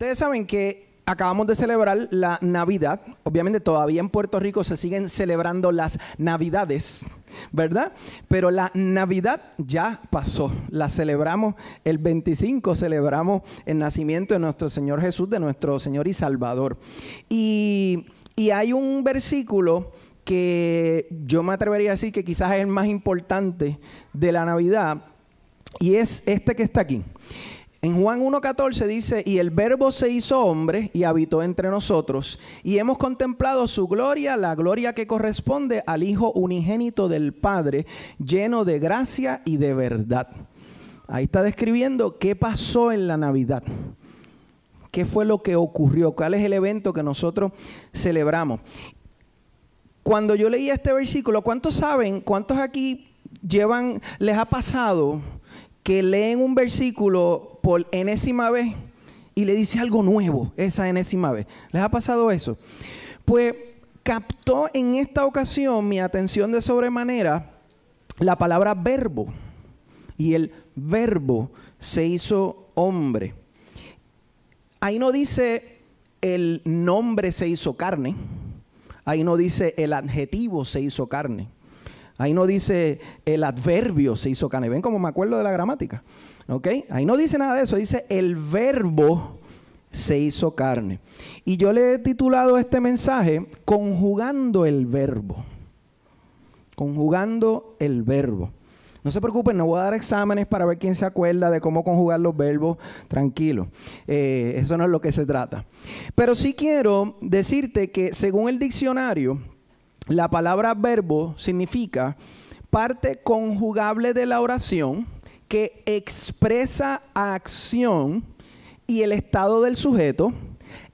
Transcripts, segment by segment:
Ustedes saben que acabamos de celebrar la Navidad. Obviamente todavía en Puerto Rico se siguen celebrando las Navidades, ¿verdad? Pero la Navidad ya pasó. La celebramos el 25, celebramos el nacimiento de nuestro Señor Jesús, de nuestro Señor y Salvador. Y, hay un versículo que yo me atrevería a decir que quizás es el más importante de la Navidad, y es este que está aquí. En Juan 1.14 dice, y el verbo se hizo hombre y habitó entre nosotros, y hemos contemplado su gloria, la gloria que corresponde al Hijo unigénito del Padre, lleno de gracia y de verdad. Ahí está describiendo qué pasó en la Navidad. ¿Qué fue lo que ocurrió? ¿Cuál es el evento que nosotros celebramos? Cuando yo leía este versículo, ¿cuántos saben, cuántos aquí llevan, les ha pasado que leen un versículo por enésima vez y le dice algo nuevo esa enésima vez. ¿Les ha pasado eso? Pues captó en esta ocasión mi atención de sobremanera la palabra verbo. Y el verbo se hizo hombre. Ahí no dice el nombre se hizo carne. Ahí no dice el adjetivo se hizo carne. Ahí no dice el adverbio se hizo carne. ¿Ven cómo me acuerdo de la gramática? ¿Ok? Ahí no dice nada de eso. Dice el verbo se hizo carne. Y yo le he titulado este mensaje conjugando el verbo. Conjugando el verbo. No se preocupen, no voy a dar exámenes para ver quién se acuerda de cómo conjugar los verbos. Tranquilo, eh, eso no es lo que se trata. Pero sí quiero decirte que según el diccionario, la palabra verbo significa parte conjugable de la oración que expresa acción y el estado del sujeto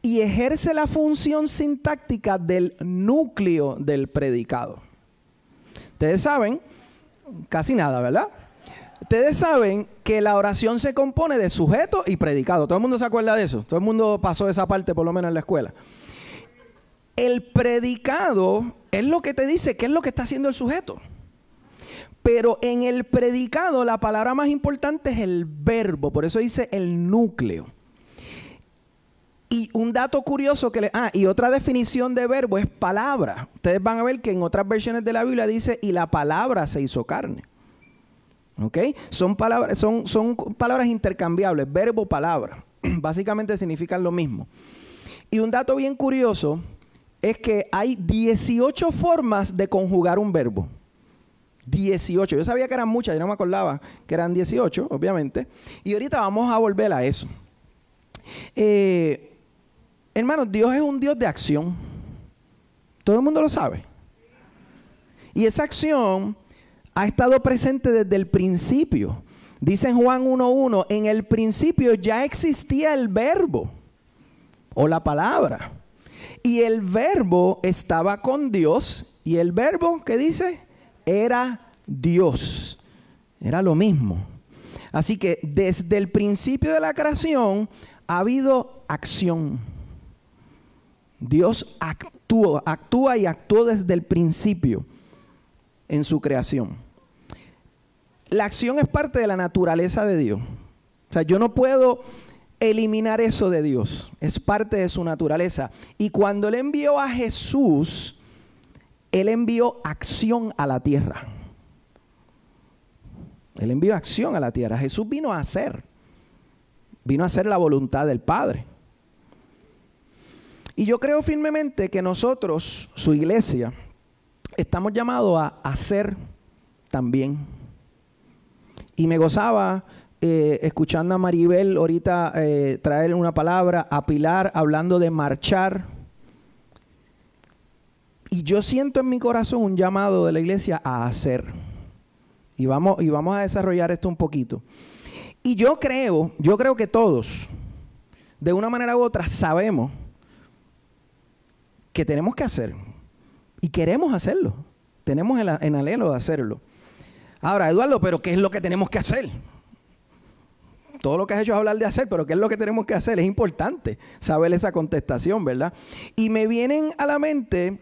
y ejerce la función sintáctica del núcleo del predicado. Ustedes saben, casi nada, ¿verdad? Ustedes saben que la oración se compone de sujeto y predicado. Todo el mundo se acuerda de eso. Todo el mundo pasó esa parte por lo menos en la escuela. El predicado es lo que te dice qué es lo que está haciendo el sujeto. Pero en el predicado la palabra más importante es el verbo, por eso dice el núcleo. Y un dato curioso que le... Ah, y otra definición de verbo es palabra. Ustedes van a ver que en otras versiones de la Biblia dice, y la palabra se hizo carne. ¿Ok? Son palabras, son, son palabras intercambiables, verbo, palabra. Básicamente significan lo mismo. Y un dato bien curioso es que hay 18 formas de conjugar un verbo. 18. Yo sabía que eran muchas, yo no me acordaba que eran 18, obviamente. Y ahorita vamos a volver a eso. Eh, hermanos, Dios es un Dios de acción. Todo el mundo lo sabe. Y esa acción ha estado presente desde el principio. Dice en Juan 1.1, en el principio ya existía el verbo o la palabra. Y el verbo estaba con Dios. Y el verbo, ¿qué dice? Era Dios. Era lo mismo. Así que desde el principio de la creación ha habido acción. Dios actúa, actúa y actuó desde el principio en su creación. La acción es parte de la naturaleza de Dios. O sea, yo no puedo eliminar eso de Dios. Es parte de su naturaleza. Y cuando Él envió a Jesús, Él envió acción a la tierra. Él envió acción a la tierra. Jesús vino a hacer. Vino a hacer la voluntad del Padre. Y yo creo firmemente que nosotros, su iglesia, estamos llamados a hacer también. Y me gozaba eh, escuchando a Maribel ahorita eh, traer una palabra, a Pilar hablando de marchar. Y yo siento en mi corazón un llamado de la iglesia a hacer. Y vamos, y vamos a desarrollar esto un poquito. Y yo creo, yo creo que todos, de una manera u otra, sabemos que tenemos que hacer. Y queremos hacerlo. Tenemos el, el de hacerlo. Ahora, Eduardo, pero ¿qué es lo que tenemos que hacer? todo lo que has hecho es hablar de hacer, pero ¿qué es lo que tenemos que hacer? Es importante saber esa contestación, ¿verdad? Y me vienen a la mente,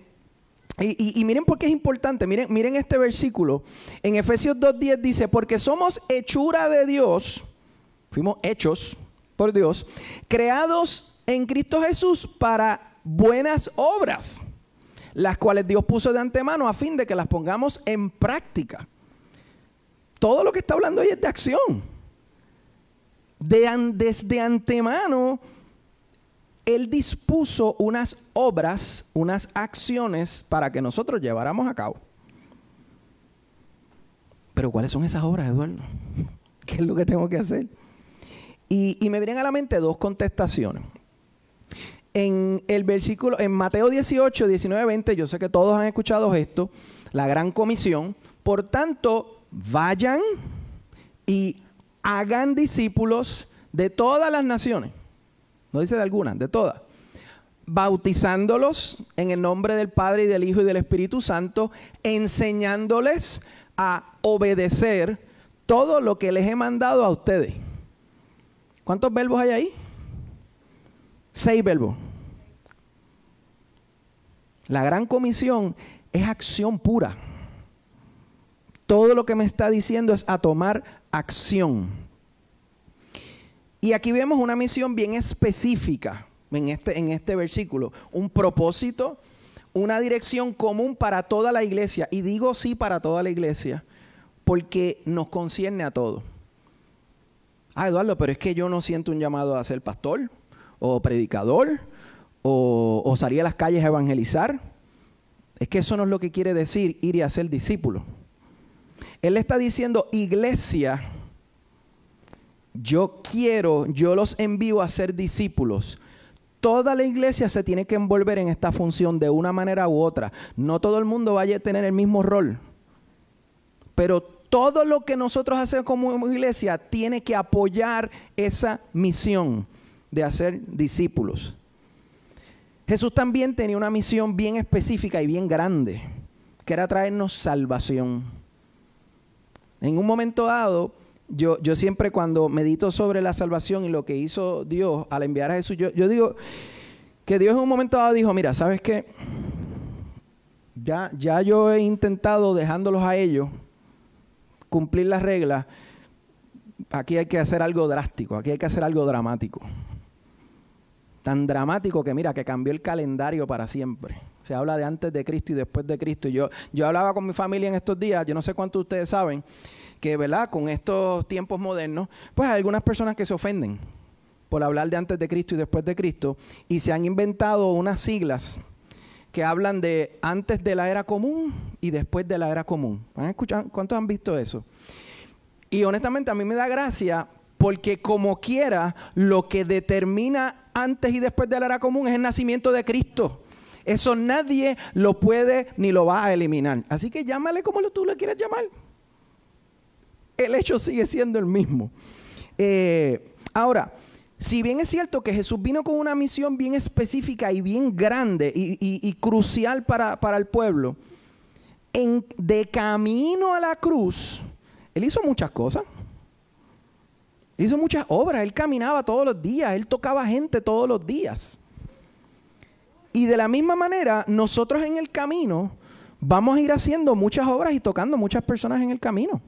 y, miren por qué es importante, miren, miren este versículo, en Efesios 2.10 dice, porque somos hechura de Dios, fuimos hechos por Dios, creados en Cristo Jesús para buenas obras, las cuales Dios puso de antemano a fin de que las pongamos en práctica. Todo lo que está hablando ahí es de acción. desde antemano, Él dispuso unas obras, unas acciones para que nosotros lleváramos a cabo. Pero ¿cuáles son esas obras, Eduardo? ¿Qué es lo que tengo que hacer? Y, me vienen a la mente dos contestaciones en el versículo, en Mateo 18, 19, 20, yo sé que todos han escuchado esto, la gran comisión. Por tanto, vayan y hagan discípulos de todas las naciones. No dice de algunas, de todas. Bautizándolos en el nombre del Padre y del Hijo y del Espíritu Santo, enseñándoles a obedecer todo lo que les he mandado a ustedes. ¿Cuántos verbos hay ahí? Seis verbos. La gran comisión es acción pura. Todo lo que me está diciendo es a tomar acción. Y aquí vemos una misión bien específica en este, en este versículo. Un propósito, una dirección común para toda la iglesia. Y digo sí para toda la iglesia porque nos concierne a todos. Ah, Eduardo, pero es que yo no siento un llamado a ser pastor o predicador o, salir a las calles a evangelizar. Es que eso no es lo que quiere decir ir y hacer discípulo. Él está diciendo, iglesia, yo quiero, yo los envío a ser discípulos. Toda la iglesia se tiene que envolver en esta función de una manera u otra. No todo el mundo vaya a tener el mismo rol. Pero todo lo que nosotros hacemos como iglesia tiene que apoyar esa misión de hacer discípulos. Jesús también tenía una misión bien específica y bien grande, que era traernos salvación. En un momento dado, yo, yo siempre cuando medito sobre la salvación y lo que hizo Dios al enviar a Jesús, yo, yo digo que Dios en un momento dado dijo, mira, ¿sabes qué? Ya, ya yo he intentado dejándolos a ellos cumplir las reglas, aquí hay que hacer algo drástico, aquí hay que hacer algo dramático. Tan dramático que mira, que cambió el calendario para siempre. Se habla de antes de Cristo y después de Cristo. yo, yo hablaba con mi familia en estos días, yo no sé cuántos de ustedes saben, que ¿verdad? con estos tiempos modernos, pues hay algunas personas que se ofenden por hablar de antes de Cristo y después de Cristo, y se han inventado unas siglas que hablan de antes de la era común y después de la era común. ¿Han escuchado? ¿Cuántos han visto eso? Y honestamente a mí me da gracia porque como quiera, lo que determina antes y después de la era común es el nacimiento de Cristo. Eso nadie lo puede ni lo va a eliminar. Así que llámale como tú le quieras llamar. El hecho sigue siendo el mismo. Eh, ahora, si bien es cierto que Jesús vino con una misión bien específica y bien grande y, crucial para, el pueblo, en, de camino a la cruz, Él hizo muchas cosas. Hizo muchas obras, Él caminaba todos los días, Él tocaba gente todos los días. Y de la misma manera, nosotros en el camino vamos a ir haciendo muchas obras y tocando muchas personas en el camino.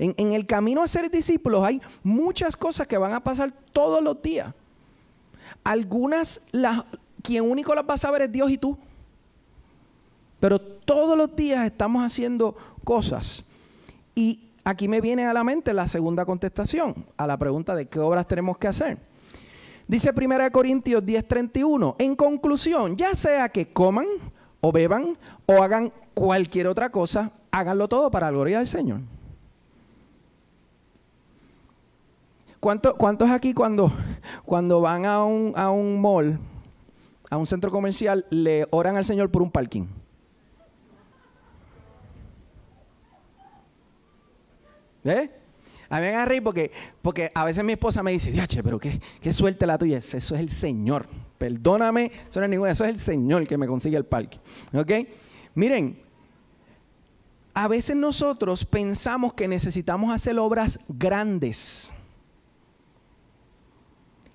En, el camino a ser discípulos hay muchas cosas que van a pasar todos los días. Algunas, las, quien único las va a saber es Dios y tú. Pero todos los días estamos haciendo cosas. Y aquí me viene a la mente la segunda contestación a la pregunta de qué obras tenemos que hacer. Dice 1 Corintios 10:31, en conclusión, ya sea que coman o beban o hagan cualquier otra cosa, háganlo todo para la gloria del Señor. ¿Cuántos aquí cuando, cuando van a un, a un mall, a un centro comercial, le oran al Señor por un parking? ¿Eh? A mí me a reír porque, porque a veces mi esposa me dice, Diache, pero qué, qué suerte la tuya. Eso es el Señor. Perdóname, eso no es ninguna, eso es el Señor que me consigue el parking. ¿Ok? Miren, a veces nosotros pensamos que necesitamos hacer obras grandes.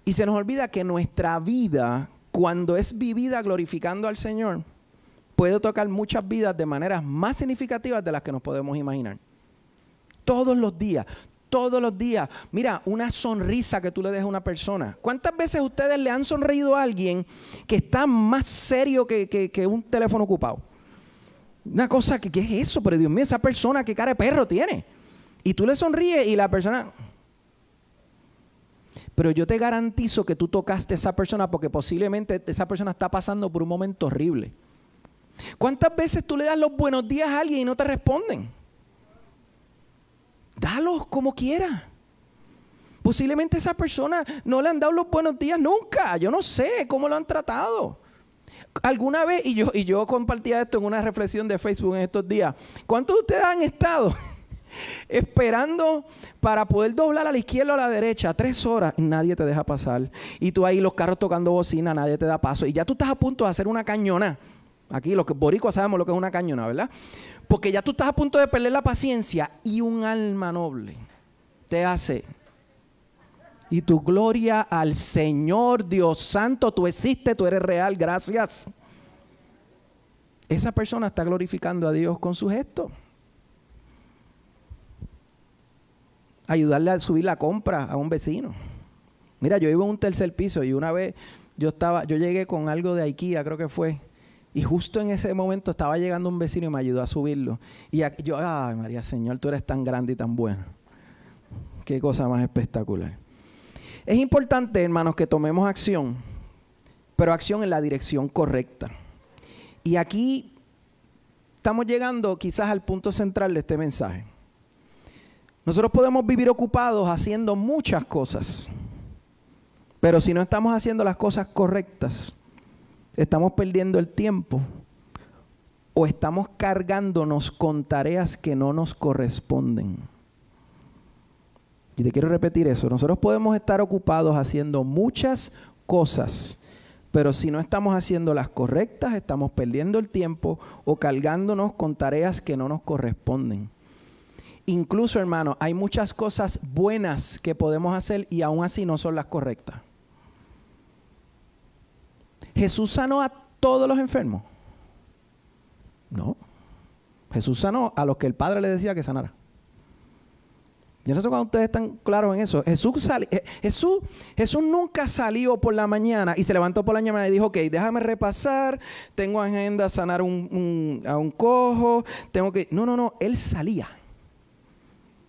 Y se nos olvida que nuestra vida, cuando es vivida glorificando al Señor, puede tocar muchas vidas de maneras más significativas de las que nos podemos imaginar. Todos los días, todos los días. Mira, una sonrisa que tú le des a una persona. ¿Cuántas veces ustedes le han sonreído a alguien que está más serio que, un teléfono ocupado? Una cosa que, ¿qué es eso? Pero Dios mío, esa persona, ¿qué cara de perro tiene? Y tú le sonríes y la persona... Pero yo te garantizo que tú tocaste a esa persona porque posiblemente esa persona está pasando por un momento horrible. ¿Cuántas veces tú le das los buenos días a alguien y no te responden? Dalos como quiera. Posiblemente esa persona no le han dado los buenos días nunca. Yo no sé cómo lo han tratado. Alguna vez, y yo, y yo compartía esto en una reflexión de Facebook en estos días, ¿cuántos de ustedes han estado esperando para poder doblar a la izquierda o a la derecha tres horas nadie te deja pasar? Y tú ahí los carros tocando bocina, nadie te da paso. Y ya tú estás a punto de hacer una cañona. Aquí los que boricos sabemos lo que es una cañona, ¿verdad? Porque ya tú estás a punto de perder la paciencia y un alma noble te hace. Y tu gloria al Señor Dios Santo, tú existes, tú eres real, gracias. Esa persona está glorificando a Dios con su gesto. Ayudarle a subir la compra a un vecino. Mira, yo vivo en un tercer piso y una vez yo estaba, yo llegué con algo de IKEA, creo que fue, y justo en ese momento estaba llegando un vecino y me ayudó a subirlo. Y yo, ay María Señor, tú eres tan grande y tan buena. Qué cosa más espectacular. Es importante, hermanos, que tomemos acción, pero acción en la dirección correcta. Y aquí estamos llegando quizás al punto central de este mensaje. Nosotros podemos vivir ocupados haciendo muchas cosas, pero si no estamos haciendo las cosas correctas, estamos perdiendo el tiempo o estamos cargándonos con tareas que no nos corresponden. Y te quiero repetir eso, nosotros podemos estar ocupados haciendo muchas cosas, pero si no estamos haciendo las correctas, estamos perdiendo el tiempo o cargándonos con tareas que no nos corresponden. Incluso, hermano, hay muchas cosas buenas que podemos hacer y aún así no son las correctas. Jesús sanó a todos los enfermos. No. Jesús sanó a los que el Padre le decía que sanara. Yo no sé cuando ustedes están claros en eso. Jesús, Jesús, Jesús nunca salió por la mañana y se levantó por la mañana y dijo, ok, déjame repasar, tengo agenda sanar a un cojo, tengo que... No, no, no, él salía.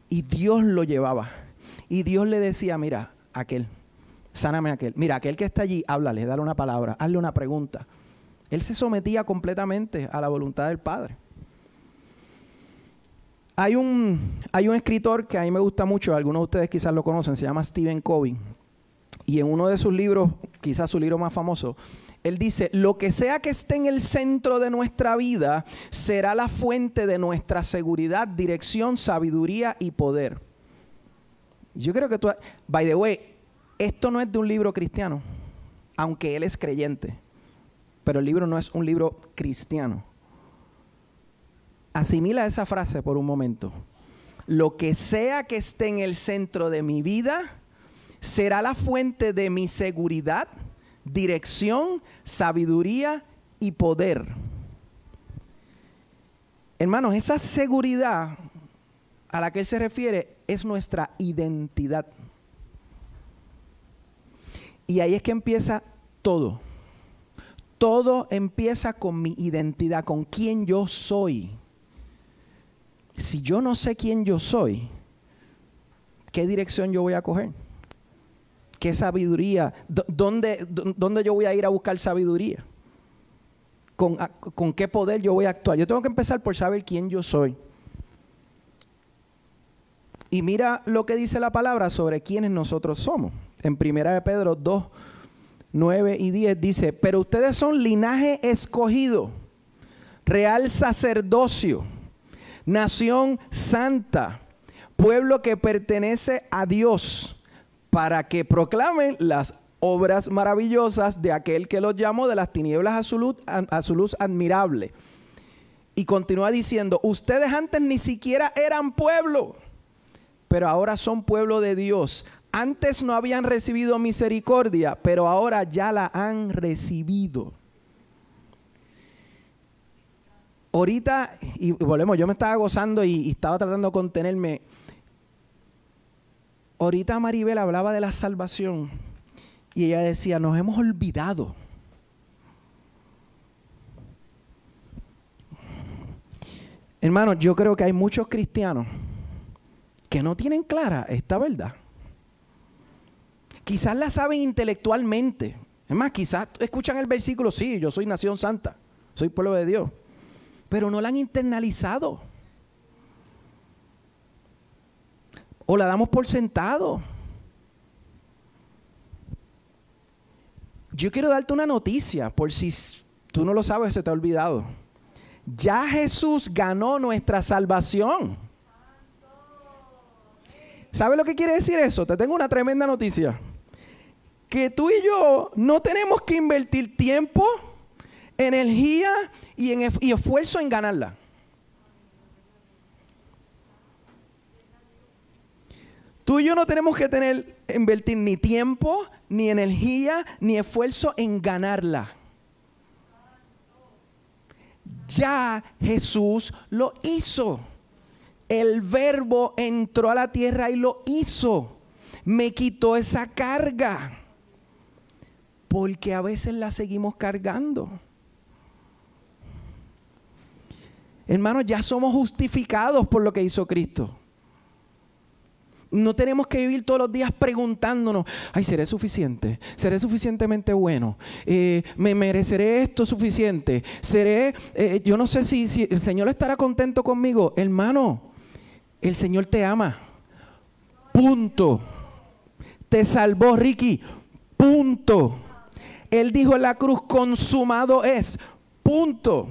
Y Dios lo llevaba. Y Dios le decía, mira, aquel, sáname aquel. Mira, aquel que está allí, háblale, dale una palabra, hazle una pregunta. Él se sometía completamente a la voluntad del Padre. Hay un, hay un escritor que a mí me gusta mucho, algunos de ustedes quizás lo conocen, se llama Stephen Covey. Y en uno de sus libros, quizás su libro más famoso, él dice, lo que sea que esté en el centro de nuestra vida será la fuente de nuestra seguridad, dirección, sabiduría y poder. Yo creo que tú, by the way, esto no es de un libro cristiano, aunque él es creyente, pero el libro no es un libro cristiano. Asimila esa frase por un momento. Lo que sea que esté en el centro de mi vida será la fuente de mi seguridad, dirección, sabiduría y poder. Hermanos, esa seguridad a la que él se refiere es nuestra identidad. Y ahí es que empieza todo. Todo empieza con mi identidad, con quién yo soy. Si yo no sé quién yo soy, ¿qué dirección yo voy a coger? ¿Qué sabiduría? ¿Dónde, dónde yo voy a ir a buscar sabiduría? ¿Con, ¿Con qué poder yo voy a actuar? Yo tengo que empezar por saber quién yo soy. Y mira lo que dice la palabra sobre quiénes nosotros somos en Primera de Pedro 2, 9 y 10 dice, pero ustedes son linaje escogido, real sacerdocio, nación santa, pueblo que pertenece a Dios, para que proclamen las obras maravillosas de aquel que los llamó de las tinieblas a su luz, admirable. Y continúa diciendo, ustedes antes ni siquiera eran pueblo, pero ahora son pueblo de Dios antes no habían recibido misericordia, pero ahora ya la han recibido. Ahorita, y volvemos, yo me estaba gozando y, estaba tratando de contenerme. Ahorita Maribel hablaba de la salvación y ella decía, nos hemos olvidado. Hermano, yo creo que hay muchos cristianos que no tienen clara esta verdad. Quizás la saben intelectualmente. Es más, quizás escuchan el versículo, sí, yo soy nación santa, soy pueblo de Dios, pero no la han internalizado. O la damos por sentado. Yo quiero darte una noticia, por si tú no lo sabes, se te ha olvidado. Ya Jesús ganó nuestra salvación. ¿Sabes lo que quiere decir eso? Te tengo una tremenda noticia. Que tú y yo no tenemos que invertir tiempo, energía y, y esfuerzo en ganarla. Tú y yo no tenemos que tener, invertir ni tiempo, ni energía, ni esfuerzo en ganarla. Ya Jesús lo hizo. El verbo entró a la tierra y lo hizo. Me quitó esa carga. Porque a veces la seguimos cargando. Hermanos, ya somos justificados por lo que hizo Cristo. No tenemos que vivir todos los días preguntándonos, ay, ¿seré suficiente? ¿Seré suficientemente bueno? Eh, ¿Me mereceré esto suficiente? ¿Seré, eh, yo no sé si, si el Señor estará contento conmigo? Hermano, el Señor te ama. Punto. Te salvó, Ricky. Punto. Él dijo en la cruz, consumado es. Punto.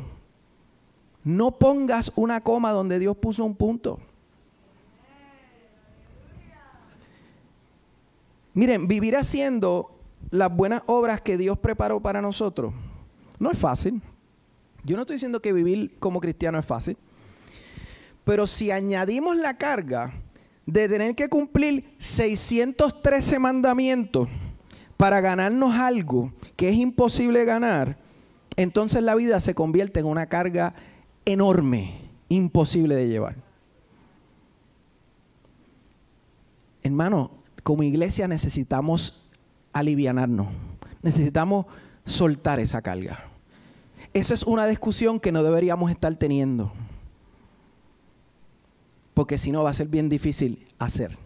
No pongas una coma donde Dios puso un punto. Miren, vivir haciendo las buenas obras que Dios preparó para nosotros no es fácil. Yo no estoy diciendo que vivir como cristiano es fácil. Pero si añadimos la carga de tener que cumplir 613 mandamientos para ganarnos algo que es imposible ganar, entonces la vida se convierte en una carga enorme, imposible de llevar. Hermano, como iglesia necesitamos alivianarnos, necesitamos soltar esa carga. Esa es una discusión que no deberíamos estar teniendo, porque si no va a ser bien difícil hacer,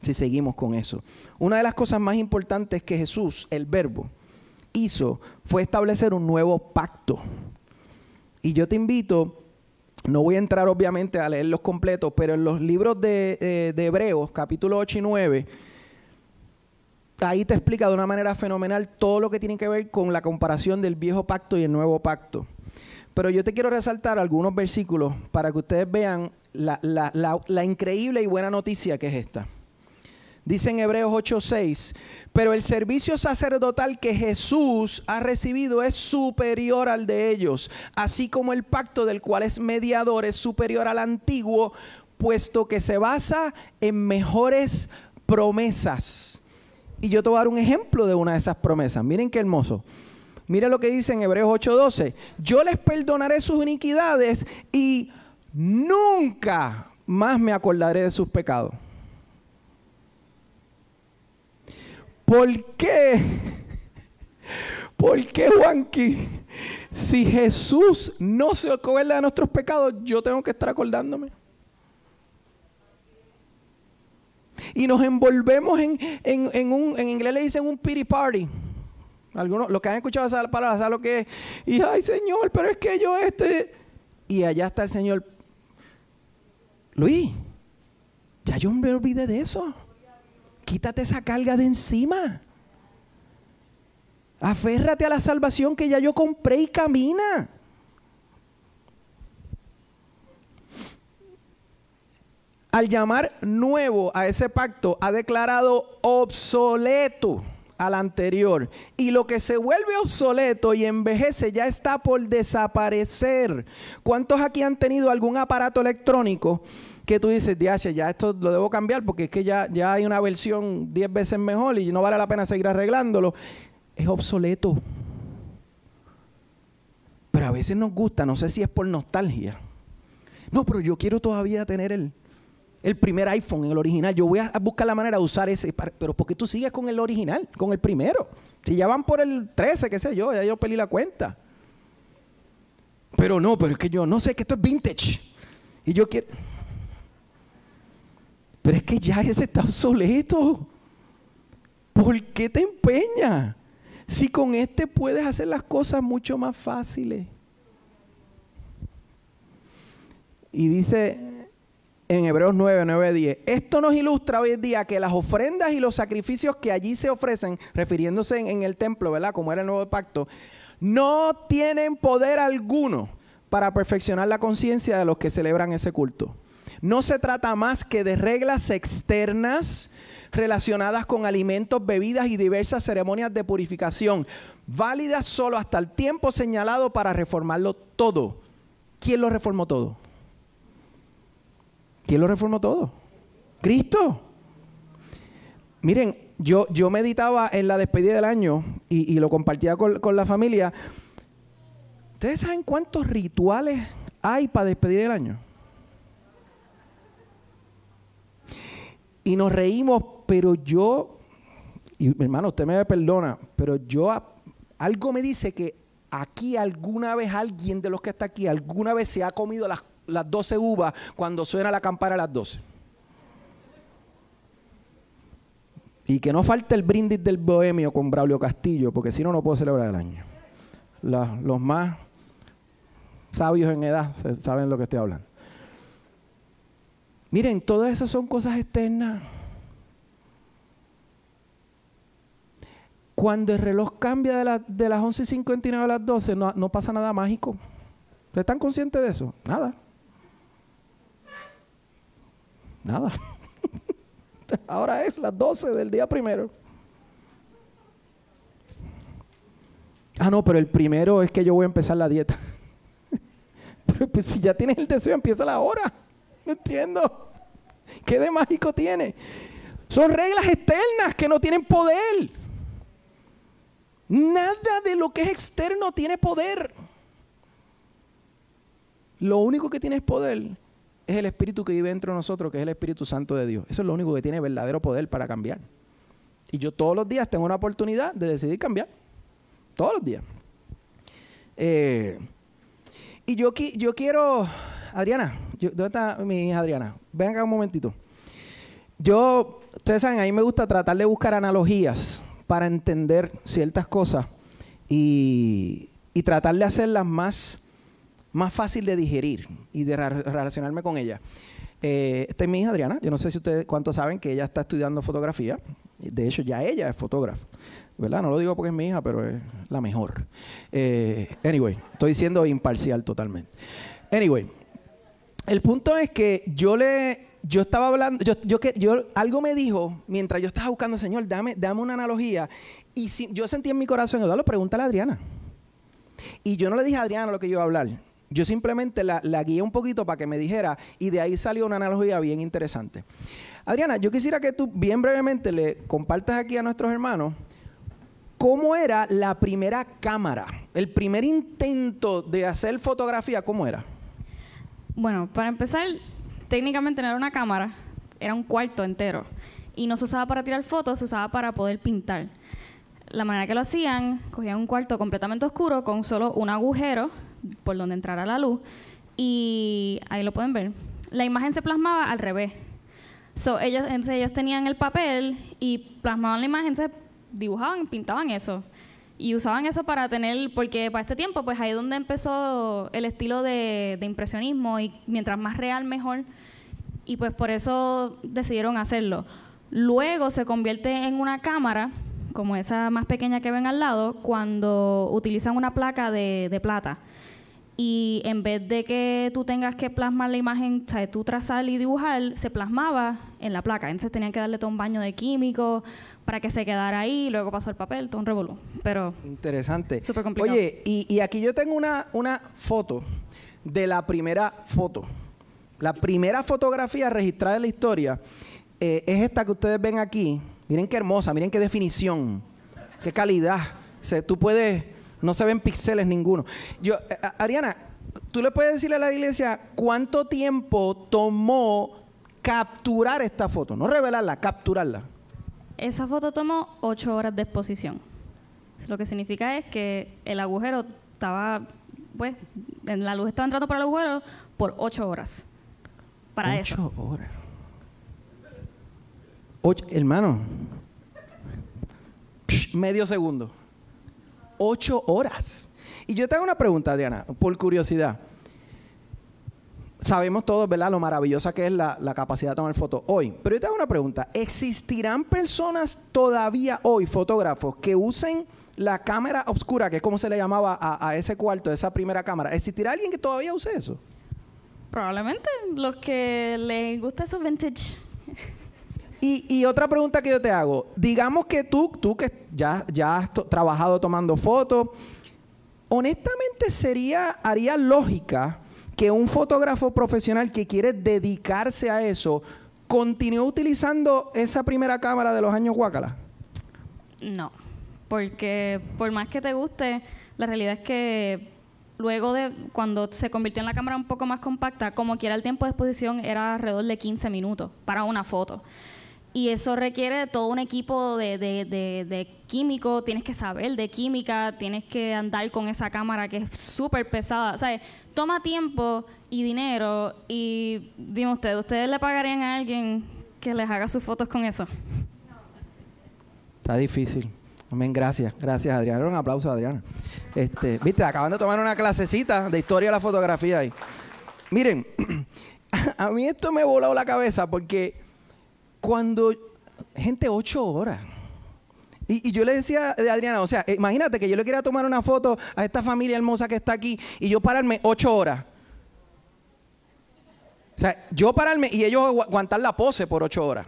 si seguimos con eso. Una de las cosas más importantes que Jesús, el verbo, hizo fue establecer un nuevo pacto. Y yo te invito no voy a entrar obviamente a leerlos completos, pero en los libros de, eh, Hebreos, capítulo 8 y 9, ahí te explica de una manera fenomenal todo lo que tiene que ver con la comparación del viejo pacto y el nuevo pacto. Pero yo te quiero resaltar algunos versículos para que ustedes vean la, increíble y buena noticia que es esta. Dice en Hebreos 8:6, pero el servicio sacerdotal que Jesús ha recibido es superior al de ellos, así como el pacto del cual es mediador es superior al antiguo, puesto que se basa en mejores promesas. Y yo te voy a dar un ejemplo de una de esas promesas. Miren qué hermoso. Miren lo que dice en Hebreos 8:12. Yo les perdonaré sus iniquidades y nunca más me acordaré de sus pecados. ¿Por qué? ¿Por qué, Juanqui? Si Jesús no se acuerda de nuestros pecados, yo tengo que estar acordándome. Y nos envolvemos en, en, un, en inglés le dicen un pity party. Algunos, los que han escuchado esa palabra, ¿saben lo que es? Y, ay Señor, pero es que yo este... Y allá está el Señor. Luis, ya yo me olvidé de eso. Quítate esa carga de encima. Aférrate a la salvación que ya yo compré y camina. Al llamar nuevo a ese pacto, ha declarado obsoleto al anterior. Y lo que se vuelve obsoleto y envejece ya está por desaparecer. ¿Cuántos aquí han tenido algún aparato electrónico que tú dices, ya esto lo debo cambiar porque es que ya, ya hay una versión 10 veces mejor y no vale la pena seguir arreglándolo? Es obsoleto. Pero a veces nos gusta, no sé si es por nostalgia. No, pero yo quiero todavía tener el, el primer iPhone, el original. Yo voy a buscar la manera de usar ese. Pero ¿por qué tú sigues con el original, con el primero? Si ya van por el 13, qué sé yo, ya yo perdí la cuenta. Pero no, pero es que yo no sé que esto es vintage. Y yo quiero... Pero es que ya ese está obsoleto. ¿Por qué te empeñas? Si con este puedes hacer las cosas mucho más fáciles. Y dice en Hebreos 9, 9, 10, esto nos ilustra hoy en día que las ofrendas y los sacrificios que allí se ofrecen, refiriéndose en, en el templo, ¿verdad? Como era el nuevo pacto, no tienen poder alguno para perfeccionar la conciencia de los que celebran ese culto. No se trata más que de reglas externas relacionadas con alimentos, bebidas y diversas ceremonias de purificación, válidas solo hasta el tiempo señalado para reformarlo todo. ¿Quién lo reformó todo? ¿Quién lo reformó todo? Cristo. Miren, yo, yo meditaba en la despedida del año y, lo compartía con, con, la familia. ¿Ustedes saben cuántos rituales hay para despedir el año? Y nos reímos, pero yo, y hermano, usted me perdona, pero yo, algo me dice que aquí alguna vez alguien de los que está aquí, alguna vez se ha comido las, las 12 uvas cuando suena la campana a las 12. Y que no falte el brindis del bohemio con Braulio Castillo, porque si no, no puedo celebrar el año. los más sabios en edad saben lo que estoy hablando. Miren, todo eso son cosas externas. Cuando el reloj cambia de, las 11.59 a las 12, no, no pasa nada mágico. ¿Están conscientes de eso? Nada. Nada. Ahora es las 12 del día primero. Ah, no, pero el primero es que yo voy a empezar la dieta. pero pues, si ya tienes el deseo, empieza la hora. No entiendo. ¿Qué de mágico tiene? Son reglas externas que no tienen poder. Nada de lo que es externo tiene poder. Lo único que tiene poder es el Espíritu que vive dentro de nosotros, que es el Espíritu Santo de Dios. Eso es lo único que tiene verdadero poder para cambiar. Y yo todos los días tengo una oportunidad de decidir cambiar. Todos los días. Eh, y yo, yo quiero Adriana, ¿dónde está mi hija Adriana? Venga un momentito. Yo, ustedes saben, a mí me gusta tratar de buscar analogías para entender ciertas cosas y, tratar de hacerlas más, más fácil de digerir y de relacionarme con ella. Eh, esta es mi hija Adriana. Yo no sé si ustedes cuántos saben que ella está estudiando fotografía. De hecho, ya ella es fotógrafa. ¿Verdad? No lo digo porque es mi hija, pero es la mejor. Eh, anyway, estoy siendo imparcial totalmente. Anyway, el punto es que yo le, yo estaba hablando, yo, yo, yo, algo me dijo mientras yo estaba buscando, Señor, dame, dame una analogía. Y si, yo sentí en mi corazón, Eduardo, pregúntale a Adriana. Y yo no le dije a Adriana lo que yo iba a hablar. Yo simplemente la, guié un poquito para que me dijera y de ahí salió una analogía bien interesante. Adriana, yo quisiera que tú bien brevemente le compartas aquí a nuestros hermanos cómo era la primera cámara, el primer intento de hacer fotografía, ¿cómo era? Bueno, para empezar, técnicamente no era una cámara, era un cuarto entero. Y no se usaba para tirar fotos, se usaba para poder pintar. La manera que lo hacían, cogían un cuarto completamente oscuro con solo un agujero por donde entrara la luz. Y ahí lo pueden ver. La imagen se plasmaba al revés. So, ellos, ellos tenían el papel y plasmaban la imagen, se dibujaban, pintaban eso. Y usaban eso para tener, porque para este tiempo, pues ahí es donde empezó el estilo de, impresionismo y mientras más real, mejor. Y pues por eso decidieron hacerlo. Luego se convierte en una cámara, como esa más pequeña que ven al lado, cuando utilizan una placa de, de plata y en vez de que tú tengas que plasmar la imagen, o sea, tú trazar y dibujar, se plasmaba en la placa. Entonces tenían que darle todo un baño de químico para que se quedara ahí, luego pasó el papel, todo un revolú. Pero interesante. Súper complicado. Oye, y, aquí yo tengo una, una foto de la primera foto. La primera fotografía registrada en la historia eh, es esta que ustedes ven aquí. Miren qué hermosa, miren qué definición, qué calidad. O tú puedes no se ven píxeles ninguno. Yo, eh, Ariana, ¿tú le puedes decirle a la iglesia cuánto tiempo tomó capturar esta foto, no revelarla, capturarla. Esa foto tomó ocho horas de exposición. Lo que significa es que el agujero estaba, pues, la luz estaba entrando por el agujero por ocho horas. Para ocho horas. Ocho, hermano, medio segundo. Ocho horas. Y yo te hago una pregunta, Adriana, por curiosidad. Sabemos todos, ¿verdad?, lo maravillosa que es la, capacidad de tomar fotos hoy. Pero yo te hago una pregunta. ¿Existirán personas todavía hoy, fotógrafos, que usen la cámara oscura, que es como se le llamaba a, ese cuarto, esa primera cámara? ¿Existirá alguien que todavía use eso? Probablemente los que les gusta esos vintage. Y, otra pregunta que yo te hago, digamos que tú, tú que ya, ya has trabajado tomando fotos, honestamente sería, haría lógica que un fotógrafo profesional que quiere dedicarse a eso continúe utilizando esa primera cámara de los años Guacala. No, porque por más que te guste, la realidad es que luego de cuando se convirtió en la cámara un poco más compacta, como quiera el tiempo de exposición era alrededor de 15 minutos para una foto. Y eso requiere todo un equipo de, de, de, químico, tienes que saber de química, tienes que andar con esa cámara que es súper pesada. O sea, toma tiempo y dinero y dime usted, ¿ustedes le pagarían a alguien que les haga sus fotos con eso? Está difícil. Amén, gracias. Gracias, Adriana. Un aplauso, Adriana. Este, Viste, acaban de tomar una clasecita de historia de la fotografía ahí. Miren, a mí esto me volado la cabeza porque cuando, gente, ocho horas. Y, yo le decía a Adriana, o sea, imagínate que yo le quería tomar una foto a esta familia hermosa que está aquí y yo pararme ocho horas. O sea, yo pararme y ellos aguantar la pose por ocho horas.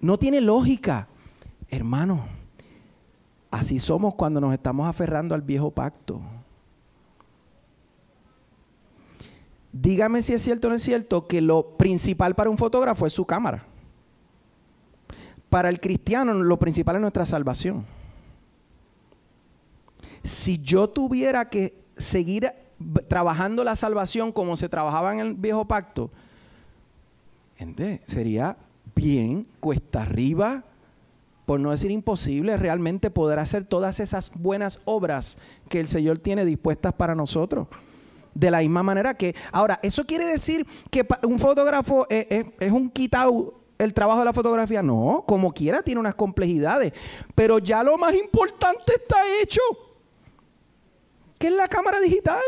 No tiene lógica. Hermano, así somos cuando nos estamos aferrando al viejo pacto. Dígame si es cierto o no es cierto que lo principal para un fotógrafo es su cámara. Para el cristiano lo principal es nuestra salvación. Si yo tuviera que seguir trabajando la salvación como se trabajaba en el viejo pacto, gente, sería bien cuesta arriba, por no decir imposible, realmente poder hacer todas esas buenas obras que el Señor tiene dispuestas para nosotros. De la misma manera que, ahora, ¿eso quiere decir que un fotógrafo es, un quitado el trabajo de la fotografía? No, como quiera, tiene unas complejidades. Pero ya lo más importante está hecho, que es la cámara digital.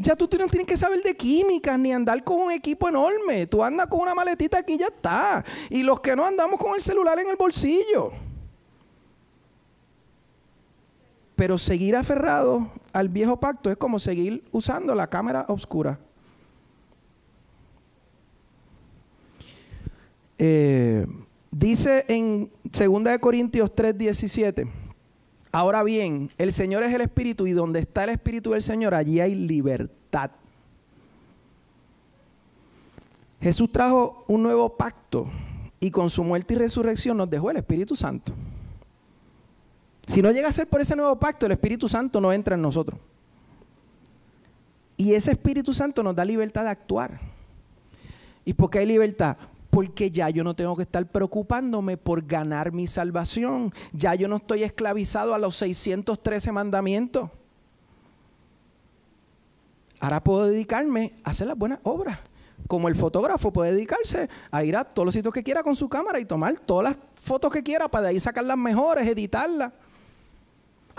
Ya tú no tienes que saber de química ni andar con un equipo enorme. Tú andas con una maletita aquí y ya está. Y los que no andamos con el celular en el bolsillo. Pero seguir aferrado al viejo pacto es como seguir usando la cámara oscura. Eh, dice en 2 Corintios 3:17, ahora bien, el Señor es el Espíritu y donde está el Espíritu del Señor, allí hay libertad. Jesús trajo un nuevo pacto y con su muerte y resurrección nos dejó el Espíritu Santo. Si no llega a ser por ese nuevo pacto, el Espíritu Santo no entra en nosotros. Y ese Espíritu Santo nos da libertad de actuar. ¿Y por qué hay libertad? Porque ya yo no tengo que estar preocupándome por ganar mi salvación. Ya yo no estoy esclavizado a los 613 mandamientos. Ahora puedo dedicarme a hacer las buenas obras. Como el fotógrafo puede dedicarse a ir a todos los sitios que quiera con su cámara y tomar todas las fotos que quiera para de ahí sacar las mejores, editarlas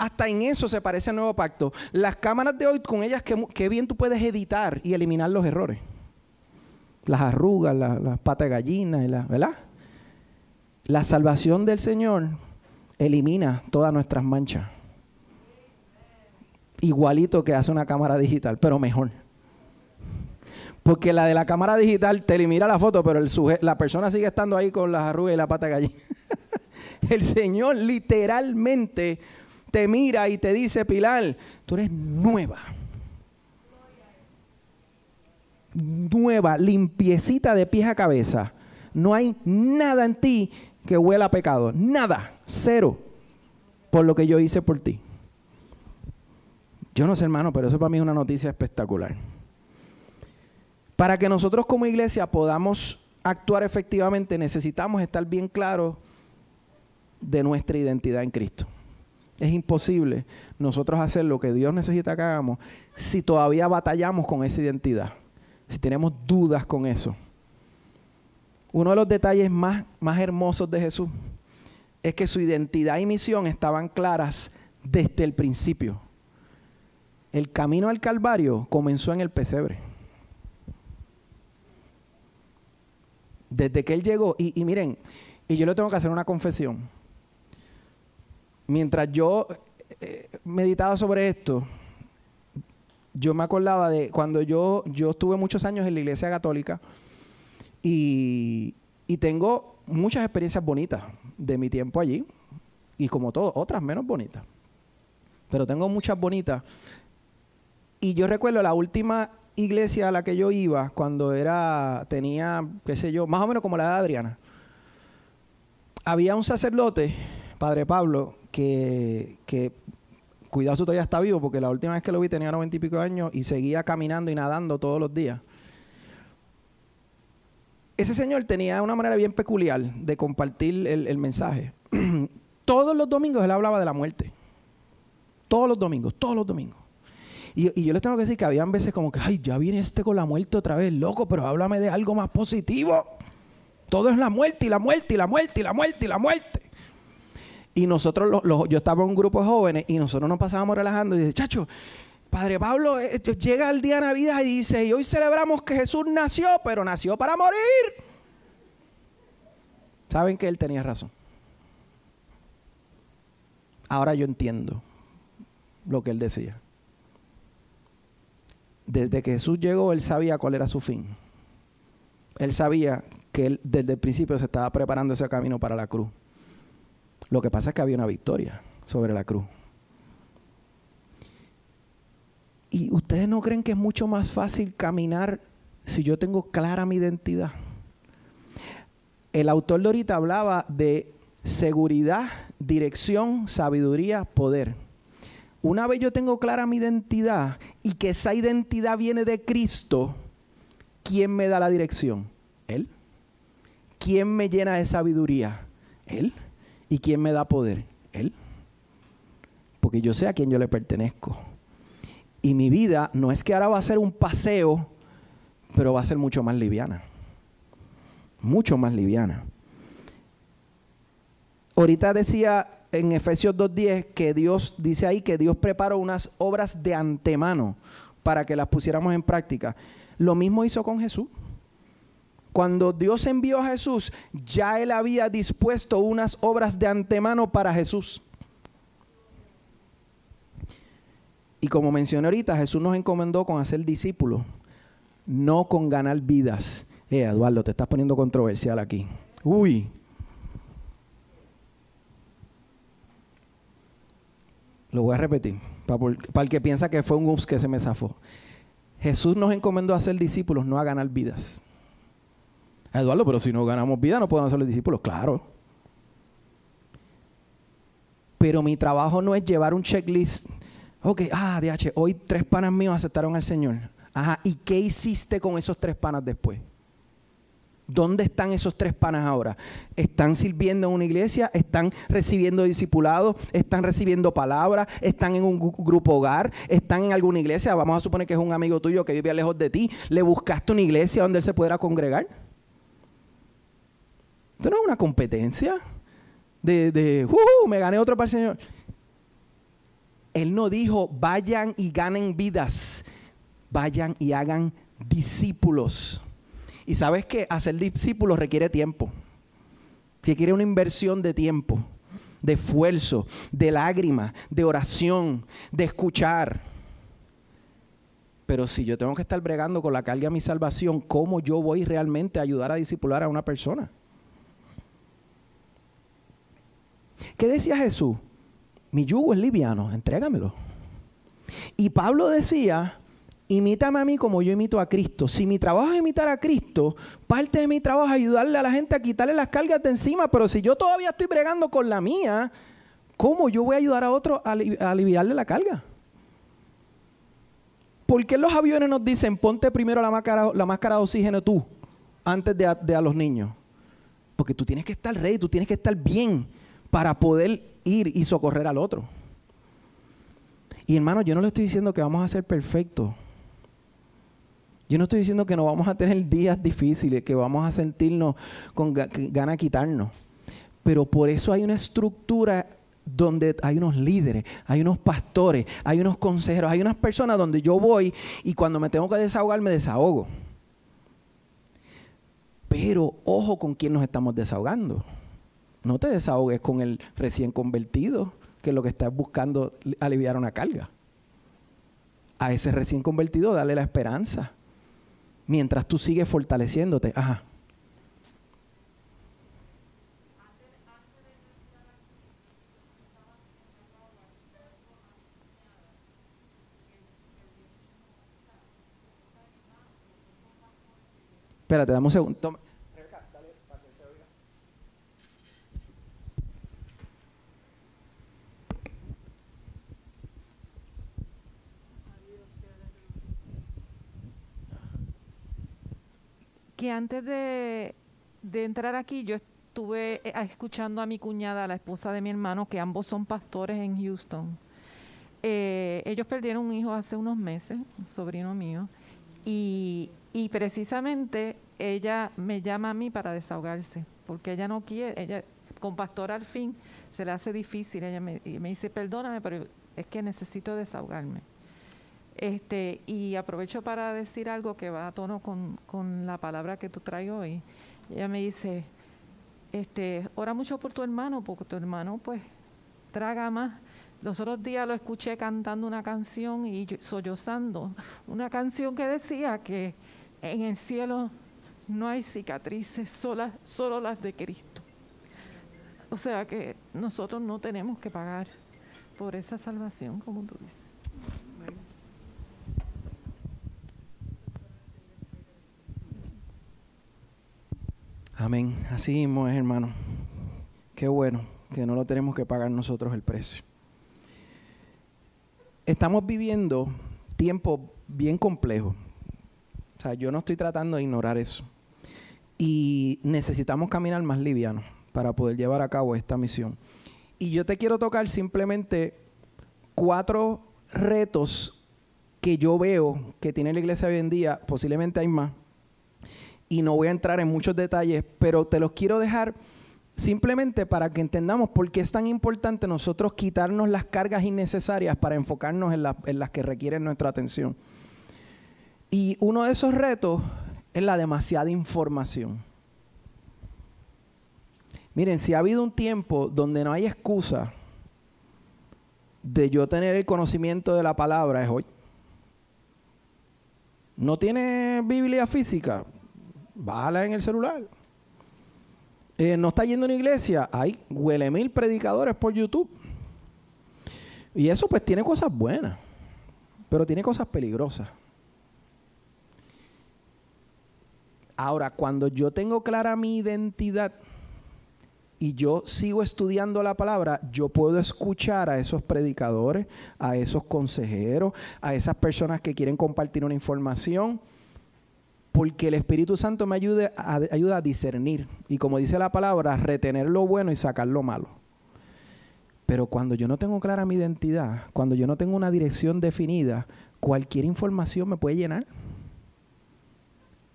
hasta en eso se parece al nuevo pacto. Las cámaras de hoy, con ellas, qué, bien tú puedes editar y eliminar los errores. Las arrugas, las patas de gallina, la, ¿verdad? La salvación del Señor elimina todas nuestras manchas. Igualito que hace una cámara digital, pero mejor. Porque la de la cámara digital te elimina la foto, pero la persona sigue estando ahí con las arrugas y la pata gallina. el Señor literalmente te mira y te dice, Pilar, tú eres nueva. Nueva, limpiecita de pies a cabeza. No hay nada en ti que huela a pecado. Nada, cero, por lo que yo hice por ti. Yo no sé, hermano, pero eso para mí es una noticia espectacular. Para que nosotros como iglesia podamos actuar efectivamente, necesitamos estar bien claros de nuestra identidad en Cristo. Es imposible nosotros hacer lo que Dios necesita que hagamos si todavía batallamos con esa identidad, si tenemos dudas con eso. Uno de los detalles más, más hermosos de Jesús es que su identidad y misión estaban claras desde el principio. El camino al Calvario comenzó en el pesebre. Desde que él llegó, y, y miren, y yo le tengo que hacer una confesión mientras yo eh, meditaba sobre esto, yo me acordaba de cuando yo, yo estuve muchos años en la iglesia católica y, tengo muchas experiencias bonitas de mi tiempo allí y como todo, otras menos bonitas. Pero tengo muchas bonitas. Y yo recuerdo la última iglesia a la que yo iba cuando era, tenía, qué sé yo, más o menos como la de Adriana. Había un sacerdote, Padre Pablo, que, que cuidado su todavía está vivo, porque la última vez que lo vi tenía noventa y pico años y seguía caminando y nadando todos los días. Ese señor tenía una manera bien peculiar de compartir el, mensaje. todos los domingos él hablaba de la muerte. Todos los domingos, todos los domingos. Y, y, yo les tengo que decir que habían veces como que, ay, ya viene este con la muerte otra vez, loco, pero háblame de algo más positivo. Todo es la muerte y la muerte y la muerte y la muerte y la muerte. Y nosotros, yo estaba en un grupo de jóvenes y nosotros nos pasábamos relajando y dice, chacho, Padre Pablo eh, eh, llega el día de Navidad y dice, y hoy celebramos que Jesús nació, pero nació para morir. Saben que él tenía razón. Ahora yo entiendo lo que él decía. Desde que Jesús llegó, él sabía cuál era su fin. Él sabía que él desde el principio se estaba preparando ese camino para la cruz. Lo que pasa es que había una victoria sobre la cruz. ¿Y ustedes no creen que es mucho más fácil caminar si yo tengo clara mi identidad? El autor de ahorita hablaba de seguridad, dirección, sabiduría, poder. Una vez yo tengo clara mi identidad y que esa identidad viene de Cristo, ¿quién me da la dirección? Él. ¿Quién me llena de sabiduría? Él. ¿Y quién me da poder? Él. Porque yo sé a quién yo le pertenezco. Y mi vida no es que ahora va a ser un paseo, pero va a ser mucho más liviana. Mucho más liviana. Ahorita decía en Efesios 2.10 que Dios, dice ahí que Dios preparó unas obras de antemano para que las pusiéramos en práctica. Lo mismo hizo con Jesús. Cuando Dios envió a Jesús, ya Él había dispuesto unas obras de antemano para Jesús. Y como mencioné ahorita, Jesús nos encomendó con hacer discípulos, no con ganar vidas. Eh, Eduardo, te estás poniendo controversial aquí. Uy. Lo voy a repetir, para, el que piensa que fue un ups que se me zafó. Jesús nos encomendó a hacer discípulos, no a ganar vidas. Eduardo, pero si no ganamos vida no podemos ser los discípulos. Claro. Pero mi trabajo no es llevar un checklist. Ok, ah, DH, hoy tres panas míos aceptaron al Señor. Ajá, ¿y qué hiciste con esos tres panas después? ¿Dónde están esos tres panas ahora? ¿Están sirviendo en una iglesia? ¿Están recibiendo discipulados? ¿Están recibiendo palabras? ¿Están en un grupo hogar? ¿Están en alguna iglesia? Vamos a suponer que es un amigo tuyo que vive lejos de ti. ¿Le buscaste una iglesia donde él se pudiera congregar? Esto no es una competencia de, de uh, me gané otro para el Señor. Él no dijo, vayan y ganen vidas, vayan y hagan discípulos. Y sabes que hacer discípulos requiere tiempo, requiere una inversión de tiempo, de esfuerzo, de lágrimas, de oración, de escuchar. Pero si yo tengo que estar bregando con la carga de mi salvación, ¿cómo yo voy realmente a ayudar a discipular a una persona? ¿Qué decía Jesús? Mi yugo es liviano, entrégamelo. Y Pablo decía, imítame a mí como yo imito a Cristo. Si mi trabajo es imitar a Cristo, parte de mi trabajo es ayudarle a la gente a quitarle las cargas de encima, pero si yo todavía estoy bregando con la mía, ¿cómo yo voy a ayudar a otro a aliviarle la carga? ¿Por qué los aviones nos dicen ponte primero la máscara, la máscara de oxígeno tú antes de a, los niños? Porque tú tienes que estar ready, tú tienes que estar bien para poder ir y socorrer al otro. Y hermano, yo no le estoy diciendo que vamos a ser perfectos. Yo no estoy diciendo que no vamos a tener días difíciles, que vamos a sentirnos con ganas de quitarnos. Pero por eso hay una estructura donde hay unos líderes, hay unos pastores, hay unos consejeros, hay unas personas donde yo voy y cuando me tengo que desahogar me desahogo. Pero ojo con quién nos estamos desahogando. No te desahogues con el recién convertido, que lo que está buscando aliviar una carga. A ese recién convertido dale la esperanza. Mientras tú sigues fortaleciéndote. Ajá. Espérate, dame un segundo. Antes de, entrar aquí, yo estuve eh, escuchando a mi cuñada, la esposa de mi hermano, que ambos son pastores en Houston. Eh, ellos perdieron un hijo hace unos meses, un sobrino mío, y y precisamente ella me llama a mí para desahogarse, porque ella no quiere, ella con pastor al fin se le hace difícil, ella me, me dice, perdóname, pero es que necesito desahogarme. Este, y aprovecho para decir algo que va a tono con, con la palabra que tú traes hoy. Ella me dice, este, ora mucho por tu hermano, porque tu hermano pues traga más los otros días lo escuché cantando una canción y sollozando, una canción que decía que en el cielo no hay cicatrices, solas, solo las de Cristo. O sea que nosotros no tenemos que pagar por esa salvación, como tú dices. Amén. Así mismo es, hermano. Qué bueno que no lo tenemos que pagar nosotros el precio. Estamos viviendo tiempos bien complejos. O sea, yo no estoy tratando de ignorar eso. Y necesitamos caminar más liviano para poder llevar a cabo esta misión. Y yo te quiero tocar simplemente cuatro retos que yo veo que tiene la iglesia hoy en día, posiblemente hay más, y no voy a entrar en muchos detalles, pero te los quiero dejar simplemente para que entendamos por qué es tan importante nosotros quitarnos las cargas innecesarias para enfocarnos en, las que requieren nuestra atención. Y uno de esos retos es la demasiada información. Miren, si ha habido un tiempo donde no hay excusa de yo tener el conocimiento de la palabra, es hoy. ¿No tiene Biblia física? Bájala en el celular. Eh, ¿No está yendo a una iglesia? Hay huele mil predicadores por YouTube. Y eso pues tiene cosas buenas, pero tiene cosas peligrosas. Ahora, cuando yo tengo clara mi identidad y yo sigo estudiando la palabra, yo puedo escuchar a esos predicadores, a esos consejeros, a esas personas que quieren compartir una información, porque el Espíritu Santo me ayuda a, discernir y como dice la palabra, retener lo bueno y sacar lo malo. Pero cuando yo no tengo clara mi identidad, cuando yo no tengo una dirección definida, cualquier información me puede llenar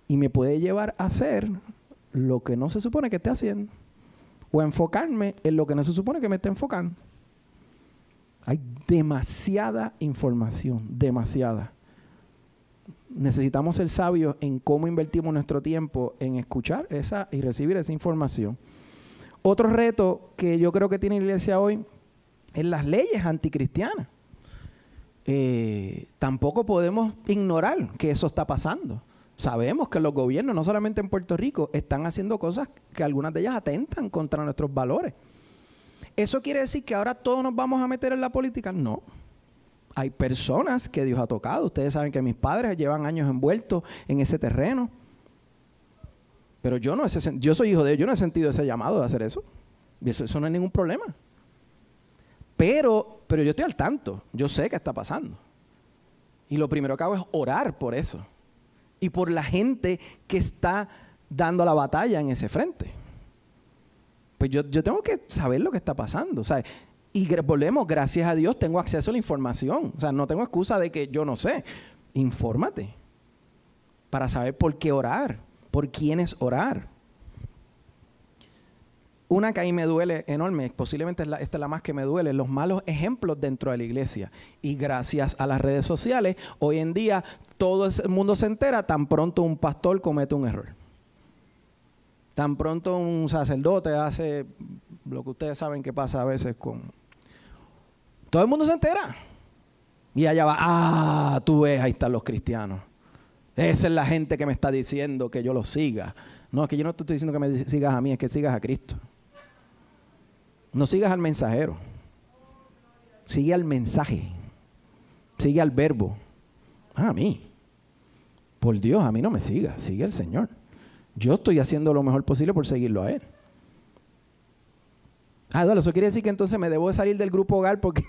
y me puede llevar a hacer lo que no se supone que esté haciendo o enfocarme en lo que no se supone que me esté enfocando. Hay demasiada información, demasiada. Necesitamos ser sabios en cómo invertimos nuestro tiempo en escuchar esa y recibir esa información. Otro reto que yo creo que tiene la iglesia hoy es las leyes anticristianas. Eh, tampoco podemos ignorar que eso está pasando. Sabemos que los gobiernos, no solamente en Puerto Rico, están haciendo cosas que algunas de ellas atentan contra nuestros valores. ¿Eso quiere decir que ahora todos nos vamos a meter en la política? No. Hay personas que Dios ha tocado. Ustedes saben que mis padres llevan años envueltos en ese terreno. Pero yo no yo soy hijo de ellos, yo no he sentido ese llamado de hacer eso. Y eso, no es ningún problema. Pero, pero yo estoy al tanto, yo sé qué está pasando. Y lo primero que hago es orar por eso. Y por la gente que está dando la batalla en ese frente. Pues yo, yo tengo que saber lo que está pasando. Y volvemos, gracias a Dios, tengo acceso a la información. O sea, no tengo excusa de que yo no sé. Infórmate para saber por qué orar, por quiénes orar. Una que ahí me duele enorme, posiblemente esta es la más que me duele, los malos ejemplos dentro de la iglesia. Y gracias a las redes sociales, hoy en día todo el mundo se entera tan pronto un pastor comete un error. Tan pronto un sacerdote hace lo que ustedes saben que pasa a veces con... Todo el mundo se entera. Y allá va, ah, tú ves, ahí están los cristianos. Esa es la gente que me está diciendo que yo los siga. No, es que yo no te estoy diciendo que me sigas a mí, es que sigas a Cristo. No sigas al mensajero. Sigue al mensaje. Sigue al verbo. Ah, a mí. Por Dios, a mí no me siga. Sigue al Señor. Yo estoy haciendo lo mejor posible por seguirlo a Él. Ah, bueno, eso quiere decir que entonces me debo de salir del grupo hogar porque,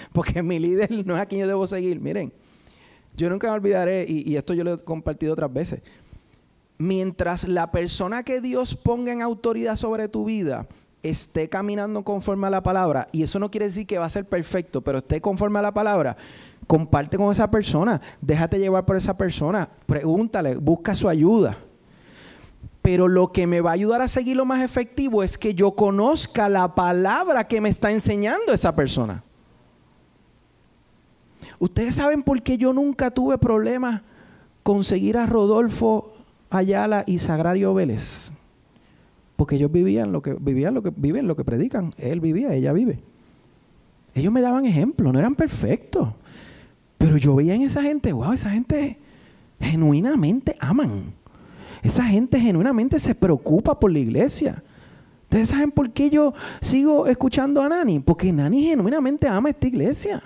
porque mi líder no es a quien yo debo seguir. Miren, yo nunca me olvidaré, y, y esto yo lo he compartido otras veces. Mientras la persona que Dios ponga en autoridad sobre tu vida esté caminando conforme a la palabra, y eso no quiere decir que va a ser perfecto, pero esté conforme a la palabra, comparte con esa persona, déjate llevar por esa persona, pregúntale, busca su ayuda. Pero lo que me va a ayudar a seguir lo más efectivo es que yo conozca la palabra que me está enseñando esa persona. Ustedes saben por qué yo nunca tuve problemas con seguir a Rodolfo Ayala y Sagrario Vélez. Porque ellos vivían lo que vivían lo que viven, lo que predican. Él vivía, ella vive. Ellos me daban ejemplo, no eran perfectos. Pero yo veía en esa gente, wow, esa gente genuinamente aman. Esa gente genuinamente se preocupa por la iglesia. ¿Ustedes saben por qué yo sigo escuchando a Nani? Porque Nani genuinamente ama esta iglesia.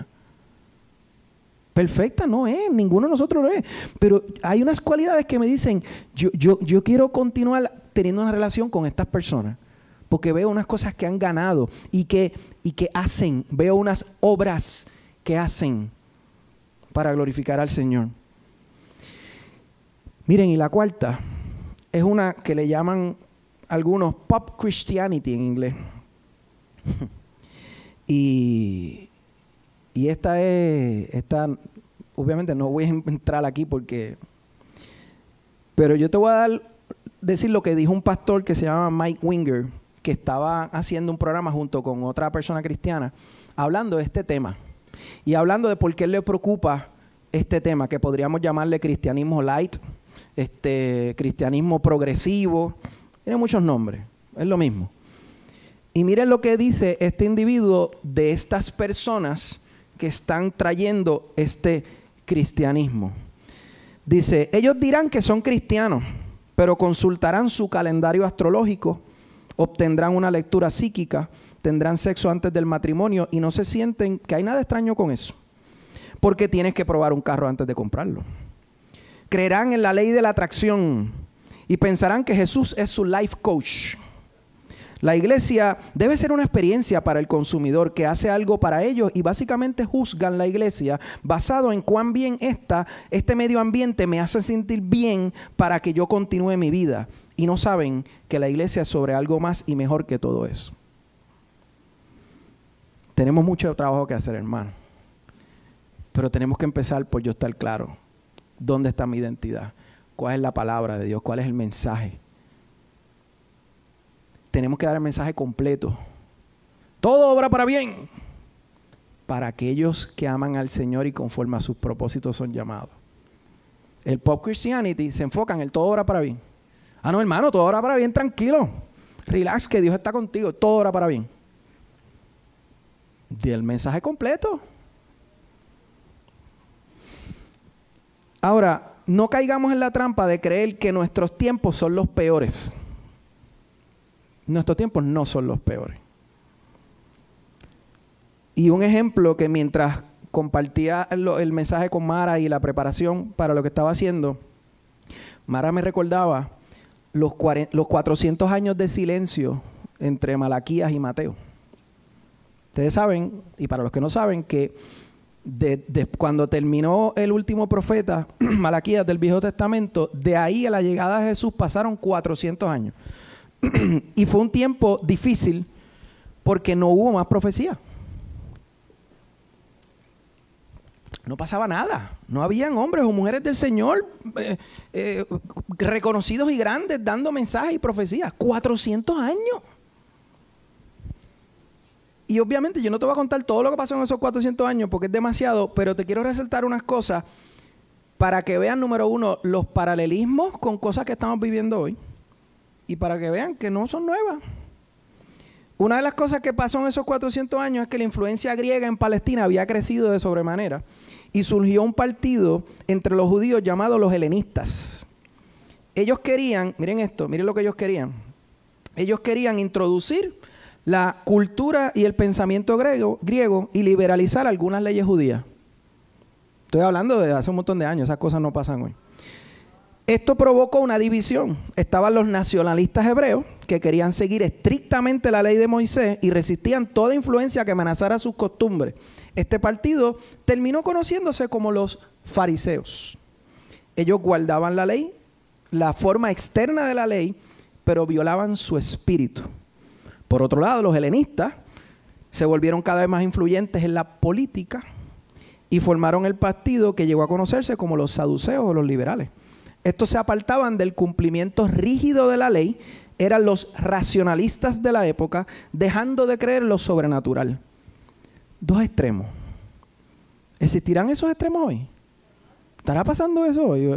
Perfecta no es, ninguno de nosotros lo es. Pero hay unas cualidades que me dicen, yo, yo, yo quiero continuar teniendo una relación con estas personas. Porque veo unas cosas que han ganado y que, y que hacen, veo unas obras que hacen para glorificar al Señor. Miren, y la cuarta es una que le llaman algunos pop Christianity en inglés. y y esta es, esta, obviamente no voy a entrar aquí porque, pero yo te voy a dar, decir lo que dijo un pastor que se llama Mike Winger, que estaba haciendo un programa junto con otra persona cristiana, hablando de este tema. Y hablando de por qué le preocupa este tema, que podríamos llamarle cristianismo light, este cristianismo progresivo, tiene muchos nombres, es lo mismo. Y miren lo que dice este individuo de estas personas que están trayendo este cristianismo. Dice, ellos dirán que son cristianos, pero consultarán su calendario astrológico, obtendrán una lectura psíquica, tendrán sexo antes del matrimonio y no se sienten que hay nada extraño con eso, porque tienes que probar un carro antes de comprarlo. Creerán en la ley de la atracción y pensarán que Jesús es su life coach la iglesia debe ser una experiencia para el consumidor que hace algo para ellos y básicamente juzgan la iglesia basado en cuán bien está este medio ambiente me hace sentir bien para que yo continúe mi vida. Y no saben que la iglesia es sobre algo más y mejor que todo eso. Tenemos mucho trabajo que hacer, hermano. Pero tenemos que empezar por yo estar claro. ¿Dónde está mi identidad? ¿Cuál es la palabra de Dios? ¿Cuál es el mensaje? Tenemos que dar el mensaje completo. Todo obra para bien. Para aquellos que aman al Señor y conforme a sus propósitos son llamados. El pop Christianity se enfoca en el todo obra para bien. Ah, no, hermano, todo obra para bien, tranquilo. Relax, que Dios está contigo. Todo obra para bien. Di el mensaje completo. Ahora, no caigamos en la trampa de creer que nuestros tiempos son los peores. Nuestros tiempos no son los peores. Y un ejemplo que mientras compartía el, mensaje con Mara y la preparación para lo que estaba haciendo, Mara me recordaba los, los 400 años de silencio entre Malaquías y Mateo. Ustedes saben, y para los que no saben, que cuando terminó el último profeta, Malaquías del Viejo Testamento, de ahí a la llegada de Jesús pasaron 400 años. y fue un tiempo difícil porque no hubo más profecía. No pasaba nada. No habían hombres o mujeres del Señor eh, eh, reconocidos y grandes dando mensajes y profecías. 400 años. Y obviamente yo no te voy a contar todo lo que pasó en esos 400 años porque es demasiado, pero te quiero resaltar unas cosas para que vean, número uno, los paralelismos con cosas que estamos viviendo hoy y para que vean que no son nuevas. Una de las cosas que pasó en esos 400 años es que la influencia griega en Palestina había crecido de sobremanera y surgió un partido entre los judíos llamado los helenistas. Ellos querían, miren esto, miren lo que ellos querían. Ellos querían introducir la cultura y el pensamiento griego, griego y liberalizar algunas leyes judías. Estoy hablando de hace un montón de años, esas cosas no pasan hoy. Esto provocó una división. Estaban los nacionalistas hebreos que querían seguir estrictamente la ley de Moisés y resistían toda influencia que amenazara sus costumbres. Este partido terminó conociéndose como los fariseos. Ellos guardaban la ley, la forma externa de la ley, pero violaban su espíritu. Por otro lado, los helenistas se volvieron cada vez más influyentes en la política y formaron el partido que llegó a conocerse como los saduceos o los liberales. Estos se apartaban del cumplimiento rígido de la ley, eran los racionalistas de la época, dejando de creer lo sobrenatural. Dos extremos. ¿Existirán esos extremos hoy? ¿Estará pasando eso hoy?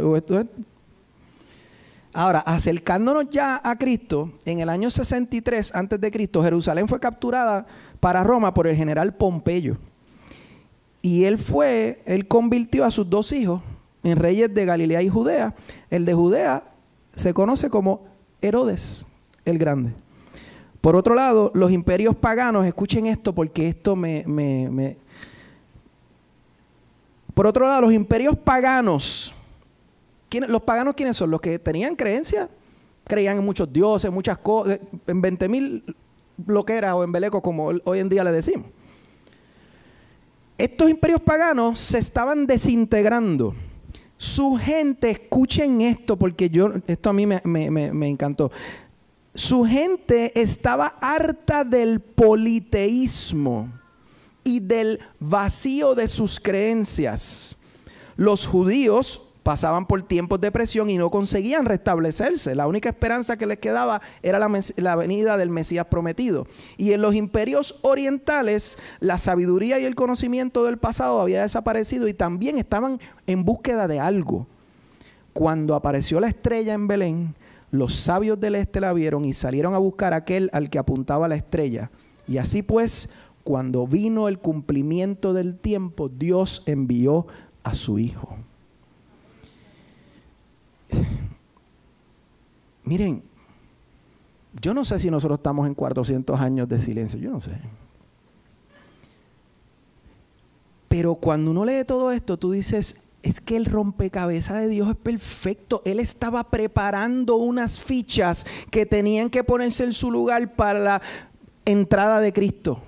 Ahora, acercándonos ya a Cristo, en el año 63 antes de Cristo, Jerusalén fue capturada para Roma por el general Pompeyo. Y él fue, él convirtió a sus dos hijos en reyes de Galilea y Judea. El de Judea se conoce como Herodes el Grande. Por otro lado, los imperios paganos, escuchen esto porque esto me, me, me... Por otro lado, los imperios paganos los paganos quiénes son? Los que tenían creencia, creían en muchos dioses, muchas cosas, en 20.000 mil bloqueras o embelecos como hoy en día le decimos. Estos imperios paganos se estaban desintegrando. Su gente, escuchen esto porque yo, esto a mí me, me encantó. Su gente estaba harta del politeísmo y del vacío de sus creencias. Los judíos pasaban por tiempos de presión y no conseguían restablecerse. La única esperanza que les quedaba era la, venida del Mesías prometido. Y en los imperios orientales, la sabiduría y el conocimiento del pasado había desaparecido y también estaban en búsqueda de algo. Cuando apareció la estrella en Belén, los sabios del este la vieron y salieron a buscar aquel al que apuntaba la estrella. Y así pues, cuando vino el cumplimiento del tiempo, Dios envió a su Hijo. Miren, yo no sé si nosotros estamos en 400 años de silencio, yo no sé. Pero cuando uno lee todo esto, tú dices, es que el rompecabezas de Dios es perfecto. Él estaba preparando unas fichas que tenían que ponerse en su lugar para la entrada de Cristo.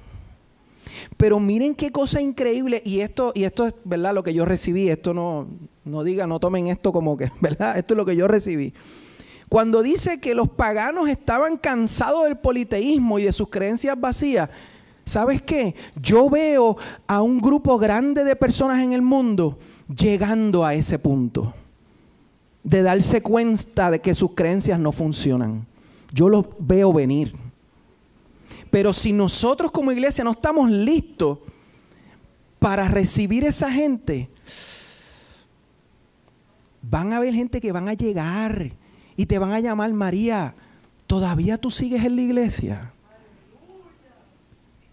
Pero miren qué cosa increíble, y esto, y esto es verdad lo que yo recibí, esto no, no diga, no tomen esto como que, ¿verdad? Esto es lo que yo recibí. Cuando dice que los paganos estaban cansados del politeísmo y de sus creencias vacías, ¿sabes qué? Yo veo a un grupo grande de personas en el mundo llegando a ese punto, de darse cuenta de que sus creencias no funcionan. Yo los veo venir. Pero si nosotros como iglesia no estamos listos para recibir esa gente, van a haber gente que van a llegar y te van a llamar María, ¿todavía tú sigues en la iglesia?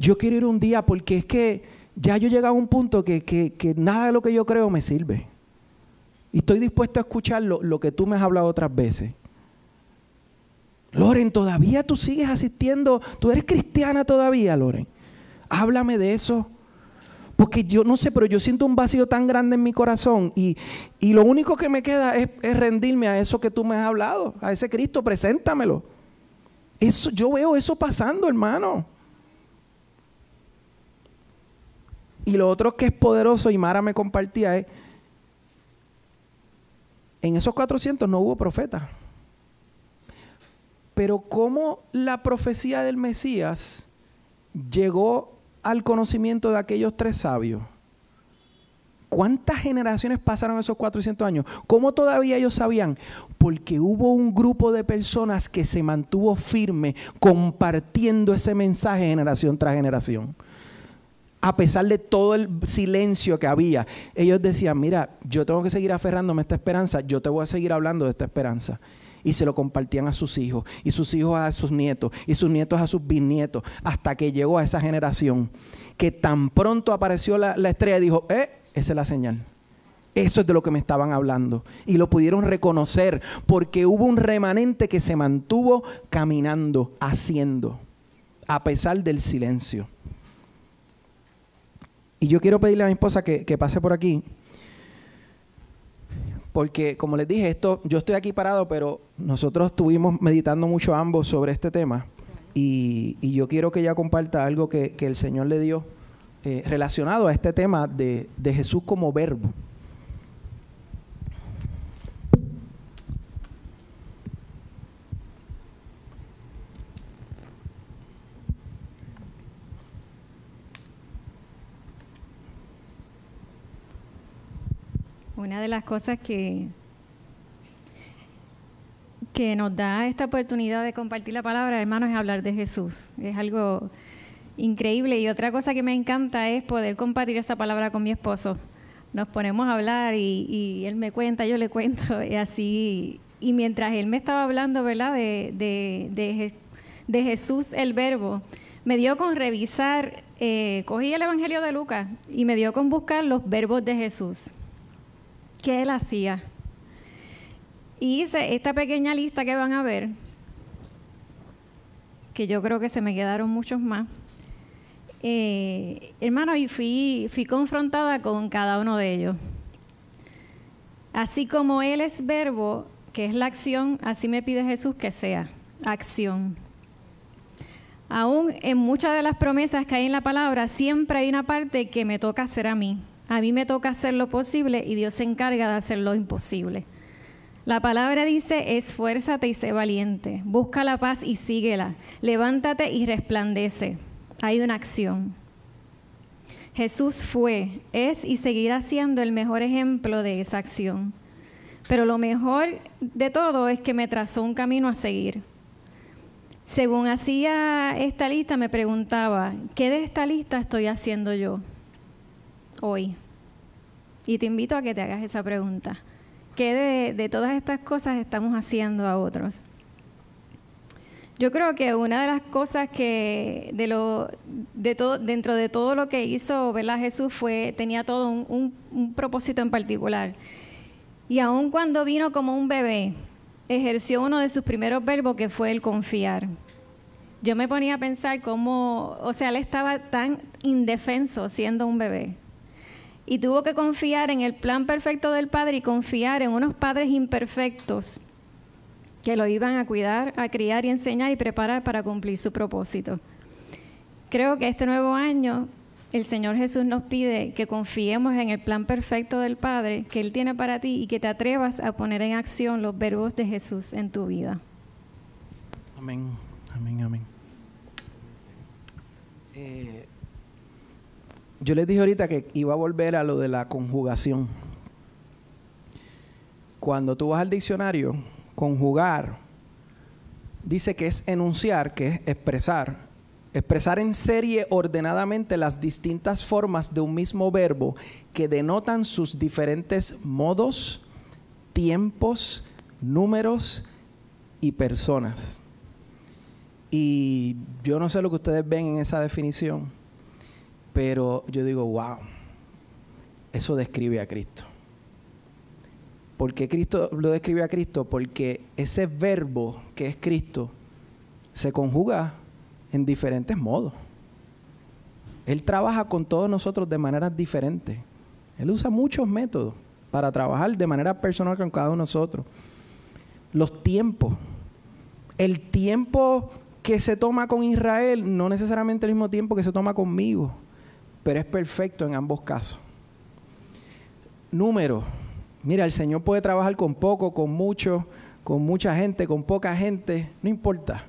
Yo quiero ir un día porque es que ya yo he llegado a un punto que, nada de lo que yo creo me sirve. Y estoy dispuesto a escuchar lo, lo que tú me has hablado otras veces. Loren, ¿todavía tú sigues asistiendo? ¿Tú eres cristiana todavía, Loren? Háblame de eso. Porque yo no sé, pero yo siento un vacío tan grande en mi corazón y, lo único que me queda es, rendirme a eso que tú me has hablado, a ese Cristo, preséntamelo. Eso, yo veo eso pasando, hermano. Y lo otro que es poderoso, y Mara me compartía, es, en esos 400 no hubo profeta. Pero cómo la profecía del Mesías llegó al conocimiento de aquellos tres sabios. ¿Cuántas generaciones pasaron esos 400 años? ¿Cómo todavía ellos sabían? Porque hubo un grupo de personas que se mantuvo firme compartiendo ese mensaje generación tras generación. A pesar de todo el silencio que había, ellos decían, mira, yo tengo que seguir aferrándome a esta esperanza, yo te voy a seguir hablando de esta esperanza y se lo compartían a sus hijos, y sus hijos a sus nietos, y sus nietos a sus bisnietos, hasta que llegó a esa generación, que tan pronto apareció la, estrella y dijo, eh, esa es la señal. Eso es de lo que me estaban hablando. Y lo pudieron reconocer porque hubo un remanente que se mantuvo caminando, haciendo, a pesar del silencio. Y yo quiero pedirle a mi esposa que, que pase por aquí porque como les dije, esto, yo estoy aquí parado, pero nosotros estuvimos meditando mucho ambos sobre este tema y, yo quiero que ella comparta algo que, el Señor le dio eh, relacionado a este tema de, de Jesús como verbo. Una de las cosas que, nos da esta oportunidad de compartir la palabra, hermanos, es hablar de Jesús. Es algo increíble. Y otra cosa que me encanta es poder compartir esa palabra con mi esposo. Nos ponemos a hablar y, él me cuenta, yo le cuento, y así. Y mientras él me estaba hablando, ¿verdad?, de, de, de, Jesús el Verbo, me dio con revisar, eh, cogí el Evangelio de Lucas y me dio con buscar los verbos de Jesús que él hacía. Y hice esta pequeña lista que van a ver, que yo creo que se me quedaron muchos más. Eh, hermano, y fui, fui confrontada con cada uno de ellos. Así como Él es verbo, que es la acción, así me pide Jesús que sea acción. Aún en muchas de las promesas que hay en la palabra, siempre hay una parte que me toca hacer a mí. A mí me toca hacer lo posible y Dios se encarga de hacer lo imposible. La palabra dice, esfuérzate y sé valiente, busca la paz y síguela, levántate y resplandece. Hay una acción. Jesús fue, es y seguirá siendo el mejor ejemplo de esa acción. Pero lo mejor de todo es que me trazó un camino a seguir. Según hacía esta lista, me preguntaba, ¿qué de esta lista estoy haciendo yo? Hoy? Y te invito a que te hagas esa pregunta. ¿Qué de, todas estas cosas estamos haciendo a otros? Yo creo que una de las cosas que de lo, de todo, dentro de todo lo que hizo ¿verdad? Jesús fue, tenía todo un, un propósito en particular. Y aun cuando vino como un bebé, ejerció uno de sus primeros verbos que fue el confiar. Yo me ponía a pensar cómo, o sea, él estaba tan indefenso siendo un bebé y tuvo que confiar en el plan perfecto del Padre y confiar en unos padres imperfectos que lo iban a cuidar, a criar y enseñar y preparar para cumplir su propósito. Creo que este nuevo año el Señor Jesús nos pide que confiemos en el plan perfecto del Padre que Él tiene para ti y que te atrevas a poner en acción los verbos de Jesús en tu vida. Amén, amén, amén. Eh, yo les dije ahorita que iba a volver a lo de la conjugación. Cuando tú vas al diccionario, conjugar dice que es enunciar, que es expresar. Expresar en serie ordenadamente las distintas formas de un mismo verbo que denotan sus diferentes modos, tiempos, números y personas. Y yo no sé lo que ustedes ven en esa definición, pero yo digo, wow, eso describe a Cristo. ¿Por qué Cristo lo describe a Cristo? Porque ese verbo que es Cristo se conjuga en diferentes modos. Él trabaja con todos nosotros de maneras diferentes. Él usa muchos métodos para trabajar de manera personal con cada uno de nosotros. Los tiempos. El tiempo que se toma con Israel no necesariamente el mismo tiempo que se toma conmigo pero es perfecto en ambos casos. Número. Mira, el Señor puede trabajar con poco, con mucho, con mucha gente, con poca gente, no importa.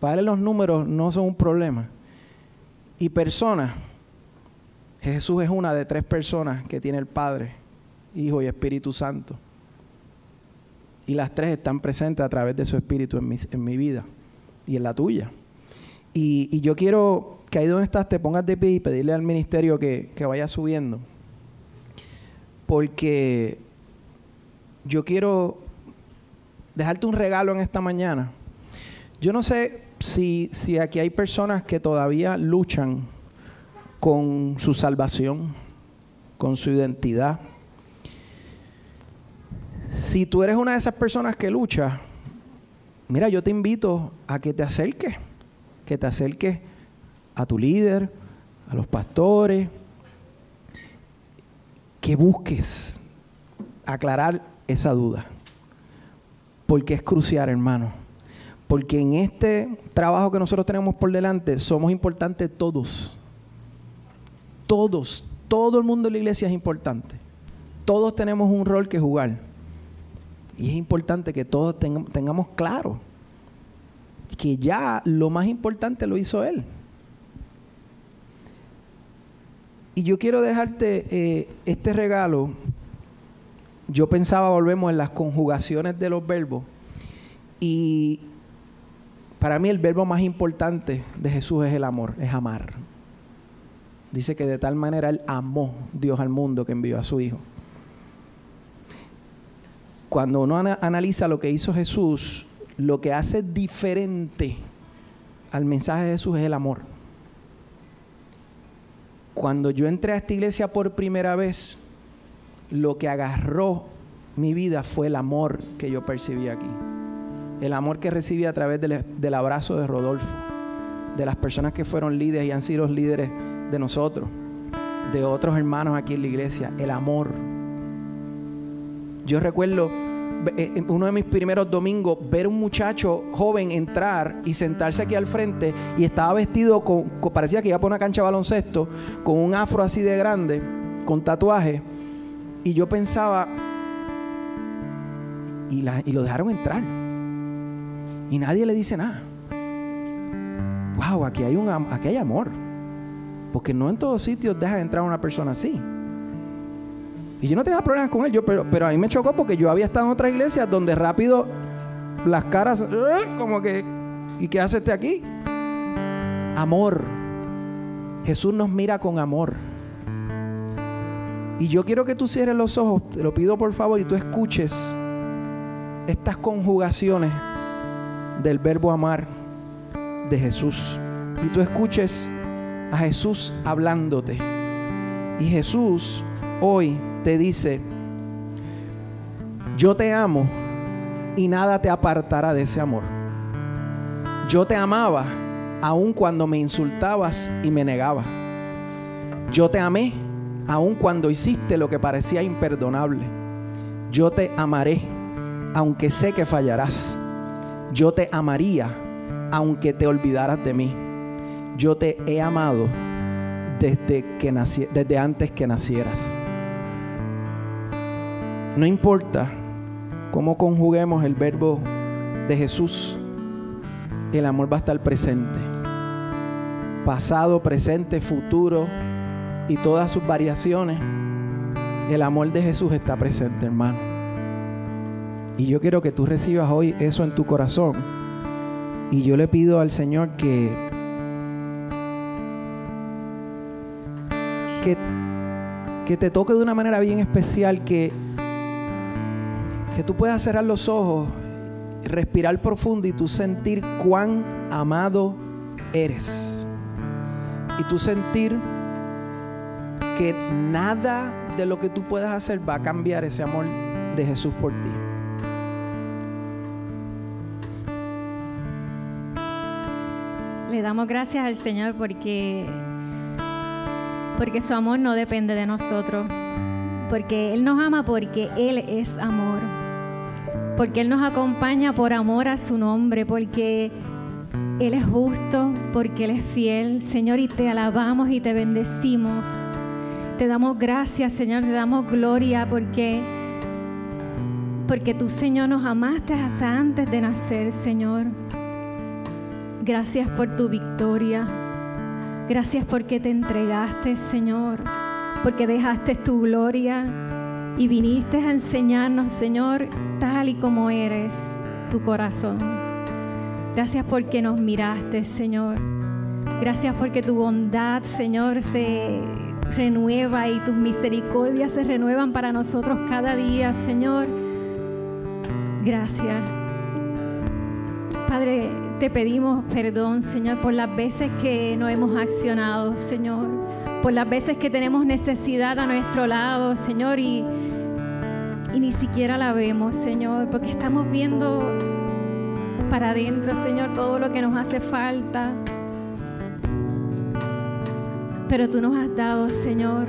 Para los números no son un problema. Y personas. Jesús es una de tres personas que tiene el Padre, Hijo y Espíritu Santo. Y las tres están presentes a través de su Espíritu en mi, en mi vida y en la tuya. Y, yo quiero que ahí donde estás te pongas de pie y pedirle al ministerio que, que vaya subiendo. Porque yo quiero dejarte un regalo en esta mañana. Yo no sé si, si aquí hay personas que todavía luchan con su salvación, con su identidad. Si tú eres una de esas personas que lucha, mira, yo te invito a que te acerques, que te acerques a tu líder, a los pastores, que busques aclarar esa duda. Porque es crucial, hermano. Porque en este trabajo que nosotros tenemos por delante somos importantes todos. Todos, todo el mundo de la iglesia es importante. Todos tenemos un rol que jugar. Y es importante que todos tengamos claro que ya lo más importante lo hizo Él. Y yo quiero dejarte eh, este regalo. Yo pensaba, volvemos en las conjugaciones de los verbos. Y para mí el verbo más importante de Jesús es el amor, es amar. Dice que de tal manera Él amó Dios al mundo que envió a su Hijo. Cuando uno analiza lo que hizo Jesús, lo que hace diferente al mensaje de Jesús es el amor. Cuando yo entré a esta iglesia por primera vez, lo que agarró mi vida fue el amor que yo percibí aquí. El amor que recibí a través del, del abrazo de Rodolfo, de las personas que fueron líderes y han sido los líderes de nosotros, de otros hermanos aquí en la iglesia, el amor. Yo recuerdo uno de mis primeros domingos ver un muchacho joven entrar y sentarse aquí al frente y estaba vestido con, parecía que iba por una cancha de baloncesto, con un afro así de grande, con tatuaje. Y yo pensaba, y, lo dejaron entrar. Y nadie le dice nada. Wow, aquí hay, un, aquí hay amor. Porque no en todos sitios deja entrar una persona así. Y yo no tenía problemas con él, yo, pero, pero a mí me chocó porque yo había estado en otra iglesia donde rápido las caras, ¡eh! como que, ¿y qué hace este aquí? Amor. Jesús nos mira con amor. Y yo quiero que tú cierres los ojos, te lo pido por favor, y tú escuches estas conjugaciones del verbo amar de Jesús. Y tú escuches a Jesús hablándote. Y Jesús hoy te dice, yo te amo y nada te apartará de ese amor. Yo te amaba aun cuando me insultabas y me negabas. Yo te amé aun cuando hiciste lo que parecía imperdonable. Yo te amaré aunque sé que fallarás. Yo te amaría aunque te olvidaras de mí yo te he amado desde, que desde antes que nacieras. No importa cómo conjuguemos el verbo de Jesús, el amor va a estar presente. Pasado, presente, futuro y todas sus variaciones, el amor de Jesús está presente, hermano. Y yo quiero que tú recibas hoy eso en tu corazón. Y yo le pido al Señor que que, te toque de una manera bien especial, que, que tú puedas cerrar los ojos, respirar profundo y tú sentir cuán amado eres. Y tú sentir que nada de lo que tú puedas hacer va a cambiar ese amor de Jesús por ti. Le damos gracias al Señor porque porque su amor no depende de nosotros, porque Él nos ama porque Él es amor, porque Él nos acompaña por amor a su nombre, porque Él es justo, porque Él es fiel, Señor, y te alabamos y te bendecimos. Te damos gracias, Señor, te damos gloria porque porque tú, Señor, nos amaste hasta antes de nacer, Señor. Gracias por tu victoria. Gracias porque te entregaste, Señor, porque dejaste tu gloria y viniste a enseñarnos, Señor, tal y como eres, tu corazón. Gracias porque nos miraste, Señor. Gracias porque tu bondad, Señor, se renueva y tus misericordias se renuevan para nosotros cada día, Señor. Gracias. Padre, te pedimos perdón, Señor, por las veces que no hemos accionado, Señor. Por las veces que tenemos necesidad a nuestro lado, Señor, y, ni siquiera la vemos, Señor, porque estamos viendo para adentro, Señor, todo lo que nos hace falta. Pero tú nos has dado, Señor,